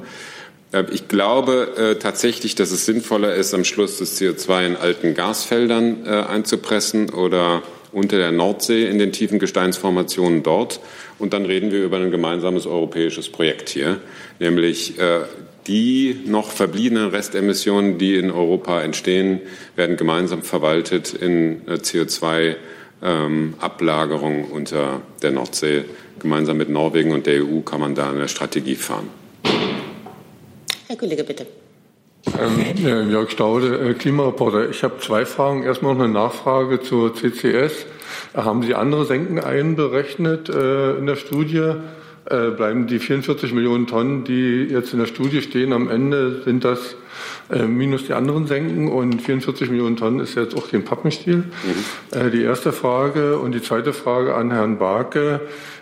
Ich glaube äh, tatsächlich, dass es sinnvoller ist, am Schluss das CO2 in alten Gasfeldern äh, einzupressen oder unter der Nordsee in den tiefen Gesteinsformationen dort. Und dann reden wir über ein gemeinsames europäisches Projekt hier, nämlich äh, die noch verbliebenen Restemissionen, die in Europa entstehen, werden gemeinsam verwaltet in äh, CO2 ähm, unter der Nordsee. Gemeinsam mit Norwegen und der EU kann man da eine Strategie fahren. Herr Kollege, bitte. Ähm, Jörg Staude, äh, Klimareporter. Ich habe zwei Fragen. Erstmal noch eine Nachfrage zur CCS. Haben Sie andere Senken einberechnet äh, in der Studie? Äh, bleiben die 44 Millionen Tonnen, die jetzt in der Studie stehen, am Ende sind das äh, minus die anderen Senken und 44 Millionen Tonnen ist jetzt auch kein Pappenstiel. Mhm. Äh, die erste Frage und die zweite Frage an Herrn Barke.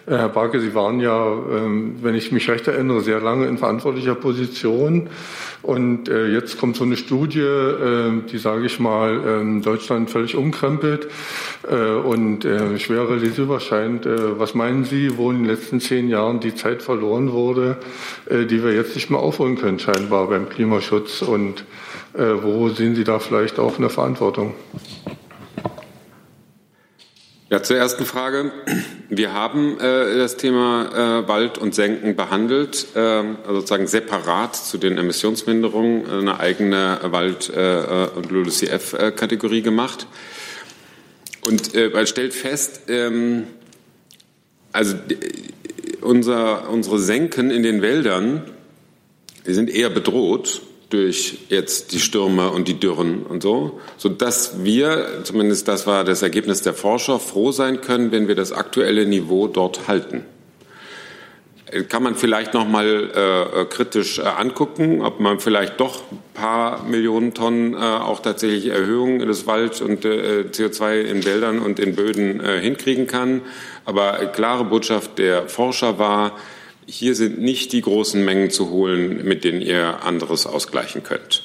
Äh, Herr Barke, Sie waren ja, ähm, wenn ich mich recht erinnere, sehr lange in verantwortlicher Position. Und äh, jetzt kommt so eine Studie, äh, die, sage ich mal, ähm, Deutschland völlig umkrempelt und schwer realisierbar scheint. Was meinen Sie, wo in den letzten zehn Jahren die Zeit verloren wurde, die wir jetzt nicht mehr aufholen können, scheinbar beim Klimaschutz? Und wo sehen Sie da vielleicht auch eine Verantwortung? Ja, zur ersten Frage. Wir haben äh, das Thema äh, Wald und Senken behandelt, äh, sozusagen separat zu den Emissionsminderungen eine eigene Wald- äh, und LULUCF-Kategorie gemacht. Und äh, man stellt fest, ähm, also unser, unsere Senken in den Wäldern, die sind eher bedroht durch jetzt die Stürme und die Dürren und so, so dass wir, zumindest das war das Ergebnis der Forscher, froh sein können, wenn wir das aktuelle Niveau dort halten. Kann man vielleicht noch mal äh, kritisch äh, angucken, ob man vielleicht doch ein paar Millionen Tonnen äh, auch tatsächlich Erhöhungen des Wald- und äh, CO2 in Wäldern und in Böden äh, hinkriegen kann. Aber klare Botschaft der Forscher war, hier sind nicht die großen Mengen zu holen, mit denen ihr anderes ausgleichen könnt.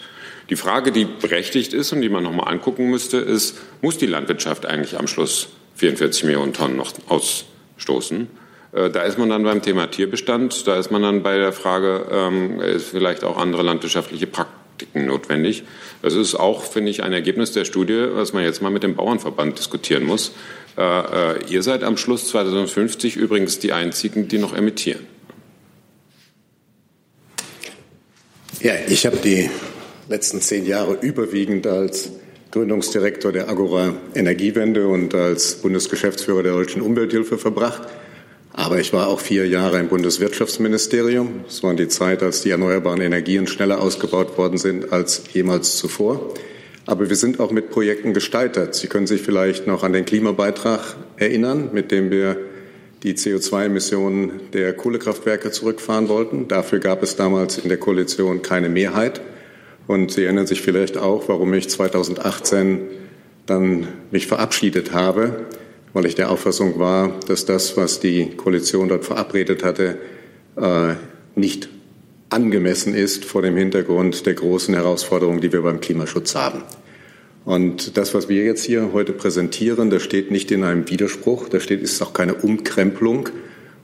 Die Frage, die berechtigt ist und die man noch mal angucken müsste, ist, muss die Landwirtschaft eigentlich am Schluss 44 Millionen Tonnen noch ausstoßen? Äh, da ist man dann beim Thema Tierbestand, da ist man dann bei der Frage, ähm, ist vielleicht auch andere landwirtschaftliche Praktiken notwendig. Das ist auch, finde ich, ein Ergebnis der Studie, was man jetzt mal mit dem Bauernverband diskutieren muss. Äh, äh, ihr seid am Schluss 2050 übrigens die einzigen, die noch emittieren. Ja, ich habe die letzten zehn Jahre überwiegend als Gründungsdirektor der Agora Energiewende und als Bundesgeschäftsführer der Deutschen Umwelthilfe verbracht. Aber ich war auch vier Jahre im Bundeswirtschaftsministerium. Es war die Zeit, als die erneuerbaren Energien schneller ausgebaut worden sind als jemals zuvor. Aber wir sind auch mit Projekten gestaltet. Sie können sich vielleicht noch an den Klimabeitrag erinnern, mit dem wir die CO2-Emissionen der Kohlekraftwerke zurückfahren wollten. Dafür gab es damals in der Koalition keine Mehrheit. Und Sie erinnern sich vielleicht auch, warum ich 2018 dann mich verabschiedet habe, weil ich der Auffassung war, dass das, was die Koalition dort verabredet hatte, äh, nicht angemessen ist vor dem Hintergrund der großen Herausforderungen, die wir beim Klimaschutz haben. Und das, was wir jetzt hier heute präsentieren, das steht nicht in einem Widerspruch, da steht, ist auch keine Umkrempelung,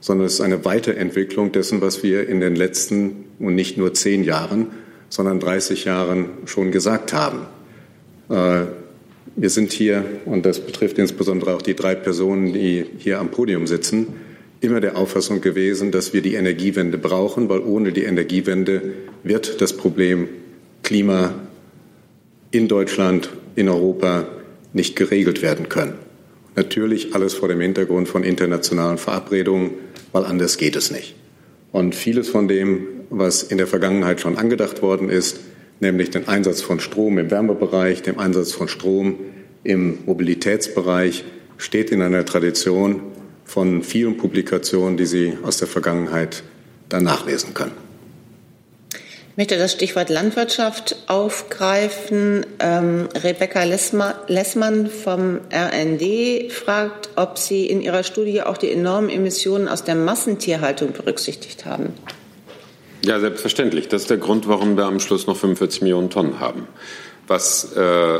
sondern es ist eine Weiterentwicklung dessen, was wir in den letzten und nicht nur zehn Jahren, sondern 30 Jahren schon gesagt haben. Äh, wir sind hier, und das betrifft insbesondere auch die drei Personen, die hier am Podium sitzen, immer der Auffassung gewesen, dass wir die Energiewende brauchen, weil ohne die Energiewende wird das Problem Klima in Deutschland in Europa nicht geregelt werden können. Natürlich alles vor dem Hintergrund von internationalen Verabredungen, weil anders geht es nicht. Und vieles von dem, was in der Vergangenheit schon angedacht worden ist, nämlich den Einsatz von Strom im Wärmebereich, dem Einsatz von Strom im Mobilitätsbereich, steht in einer Tradition von vielen Publikationen, die Sie aus der Vergangenheit dann nachlesen können. Ich möchte das Stichwort Landwirtschaft aufgreifen. Ähm, Rebecca Lessmann vom RND fragt, ob Sie in Ihrer Studie auch die enormen Emissionen aus der Massentierhaltung berücksichtigt haben. Ja, selbstverständlich. Das ist der Grund, warum wir am Schluss noch 45 Millionen Tonnen haben. Was äh,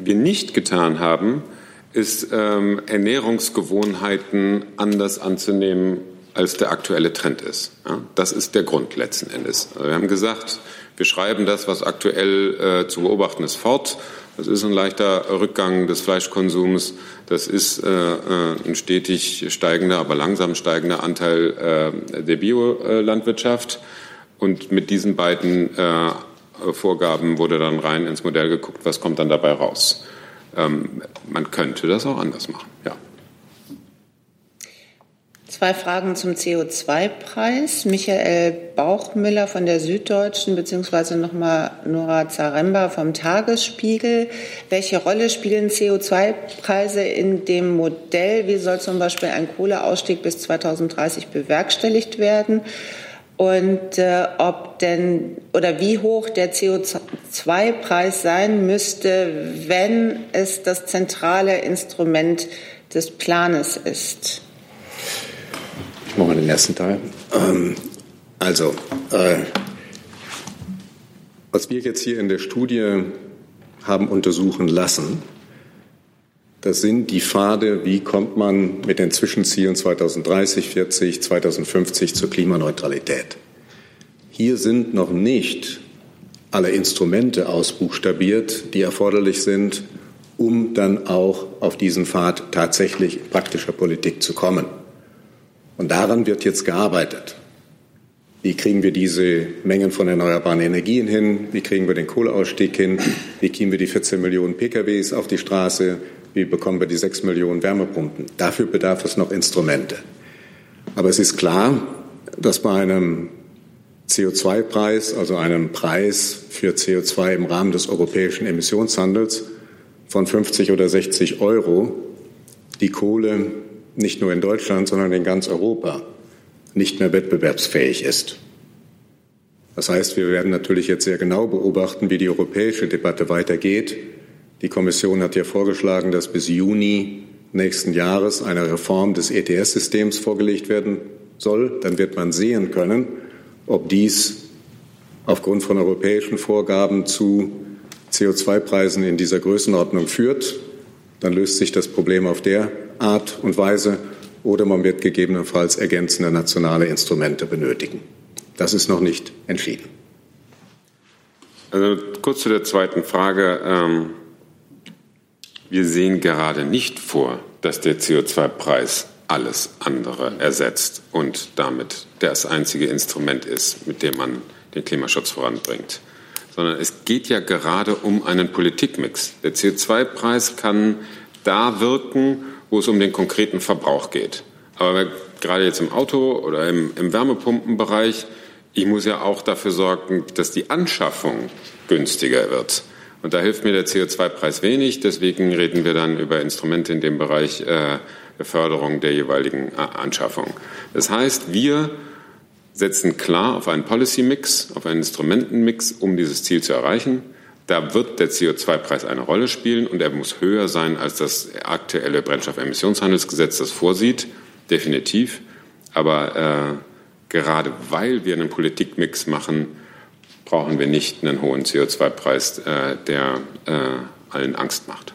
wir nicht getan haben, ist ähm, Ernährungsgewohnheiten anders anzunehmen als der aktuelle Trend ist. Ja, das ist der Grund letzten Endes. Also wir haben gesagt, wir schreiben das, was aktuell äh, zu beobachten ist, fort. Das ist ein leichter Rückgang des Fleischkonsums. Das ist äh, äh ein stetig steigender, aber langsam steigender Anteil äh, der Biolandwirtschaft. Und mit diesen beiden äh, Vorgaben wurde dann rein ins Modell geguckt, was kommt dann dabei raus. Ähm, man könnte das auch anders machen, ja. Zwei Fragen zum CO2-Preis. Michael Bauchmüller von der Süddeutschen beziehungsweise nochmal Nora Zaremba vom Tagesspiegel. Welche Rolle spielen CO2-Preise in dem Modell? Wie soll zum Beispiel ein Kohleausstieg bis 2030 bewerkstelligt werden? Und äh, ob denn oder wie hoch der CO2-Preis sein müsste, wenn es das zentrale Instrument des Planes ist. Ich mache mal den ersten Teil. Ähm, also, äh, was wir jetzt hier in der Studie haben untersuchen lassen, das sind die Pfade, wie kommt man mit den Zwischenzielen 2030, 40, 2050 zur Klimaneutralität. Hier sind noch nicht alle Instrumente ausbuchstabiert, die erforderlich sind, um dann auch auf diesen Pfad tatsächlich praktischer Politik zu kommen. Und daran wird jetzt gearbeitet. Wie kriegen wir diese Mengen von erneuerbaren Energien hin? Wie kriegen wir den Kohleausstieg hin? Wie kriegen wir die 14 Millionen PKWs auf die Straße? Wie bekommen wir die 6 Millionen Wärmepumpen? Dafür bedarf es noch Instrumente. Aber es ist klar, dass bei einem CO2-Preis, also einem Preis für CO2 im Rahmen des europäischen Emissionshandels von 50 oder 60 Euro, die Kohle nicht nur in Deutschland, sondern in ganz Europa nicht mehr wettbewerbsfähig ist. Das heißt, wir werden natürlich jetzt sehr genau beobachten, wie die europäische Debatte weitergeht. Die Kommission hat ja vorgeschlagen, dass bis Juni nächsten Jahres eine Reform des ETS-Systems vorgelegt werden soll. Dann wird man sehen können, ob dies aufgrund von europäischen Vorgaben zu CO2-Preisen in dieser Größenordnung führt. Dann löst sich das Problem auf der Art und Weise oder man wird gegebenenfalls ergänzende nationale Instrumente benötigen. Das ist noch nicht entschieden. Also kurz zu der zweiten Frage. Ähm, wir sehen gerade nicht vor, dass der CO2-Preis alles andere ersetzt und damit das einzige Instrument ist, mit dem man den Klimaschutz voranbringt. Sondern es geht ja gerade um einen Politikmix. Der CO2-Preis kann da wirken, wo es um den konkreten Verbrauch geht. Aber gerade jetzt im Auto oder im, im Wärmepumpenbereich, ich muss ja auch dafür sorgen, dass die Anschaffung günstiger wird. Und da hilft mir der CO2-Preis wenig. Deswegen reden wir dann über Instrumente in dem Bereich äh, der Förderung der jeweiligen äh, Anschaffung. Das heißt, wir setzen klar auf einen Policy-Mix, auf einen Instrumentenmix, um dieses Ziel zu erreichen. Da wird der CO2-Preis eine Rolle spielen und er muss höher sein, als das aktuelle Brennstoffemissionshandelsgesetz das vorsieht, definitiv. Aber äh, gerade weil wir einen Politikmix machen, brauchen wir nicht einen hohen CO2-Preis, äh, der äh, allen Angst macht.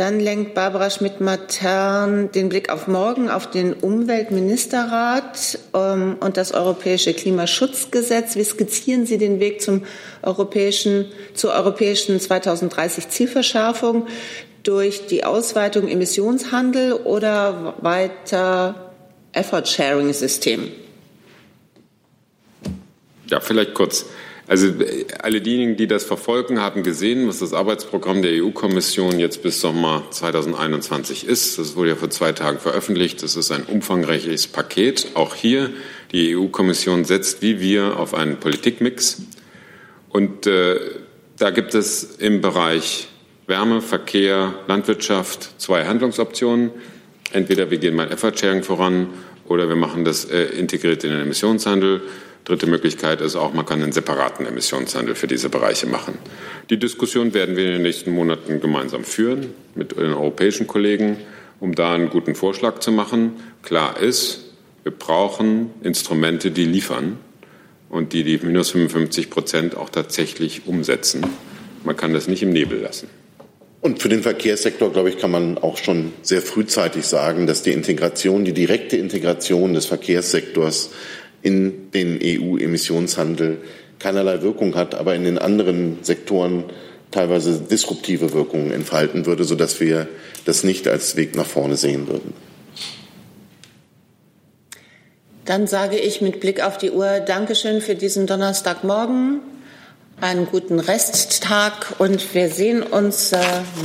Dann lenkt Barbara Schmidt-Matern den Blick auf morgen auf den Umweltministerrat ähm, und das europäische Klimaschutzgesetz. Wie skizzieren Sie den Weg zum europäischen, zur europäischen 2030 Zielverschärfung durch die Ausweitung Emissionshandel oder weiter Effort-Sharing-System? Ja, vielleicht kurz. Also alle diejenigen, die das verfolgen, haben gesehen, was das Arbeitsprogramm der EU-Kommission jetzt bis Sommer 2021 ist. Das wurde ja vor zwei Tagen veröffentlicht. Das ist ein umfangreiches Paket. Auch hier, die EU-Kommission setzt wie wir auf einen Politikmix. Und äh, da gibt es im Bereich Wärme, Verkehr, Landwirtschaft zwei Handlungsoptionen. Entweder wir gehen mal Effort-Sharing voran oder wir machen das äh, integriert in den Emissionshandel. Dritte Möglichkeit ist auch, man kann einen separaten Emissionshandel für diese Bereiche machen. Die Diskussion werden wir in den nächsten Monaten gemeinsam führen mit den europäischen Kollegen, um da einen guten Vorschlag zu machen. Klar ist, wir brauchen Instrumente, die liefern und die die minus 55 Prozent auch tatsächlich umsetzen. Man kann das nicht im Nebel lassen. Und für den Verkehrssektor, glaube ich, kann man auch schon sehr frühzeitig sagen, dass die Integration, die direkte Integration des Verkehrssektors in den EU-Emissionshandel keinerlei Wirkung hat, aber in den anderen Sektoren teilweise disruptive Wirkungen entfalten würde, sodass wir das nicht als Weg nach vorne sehen würden. Dann sage ich mit Blick auf die Uhr Dankeschön für diesen Donnerstagmorgen, einen guten Resttag und wir sehen uns äh,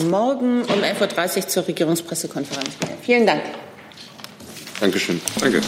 morgen um 11.30 Uhr zur Regierungspressekonferenz. Vielen Dank. Dankeschön. Danke.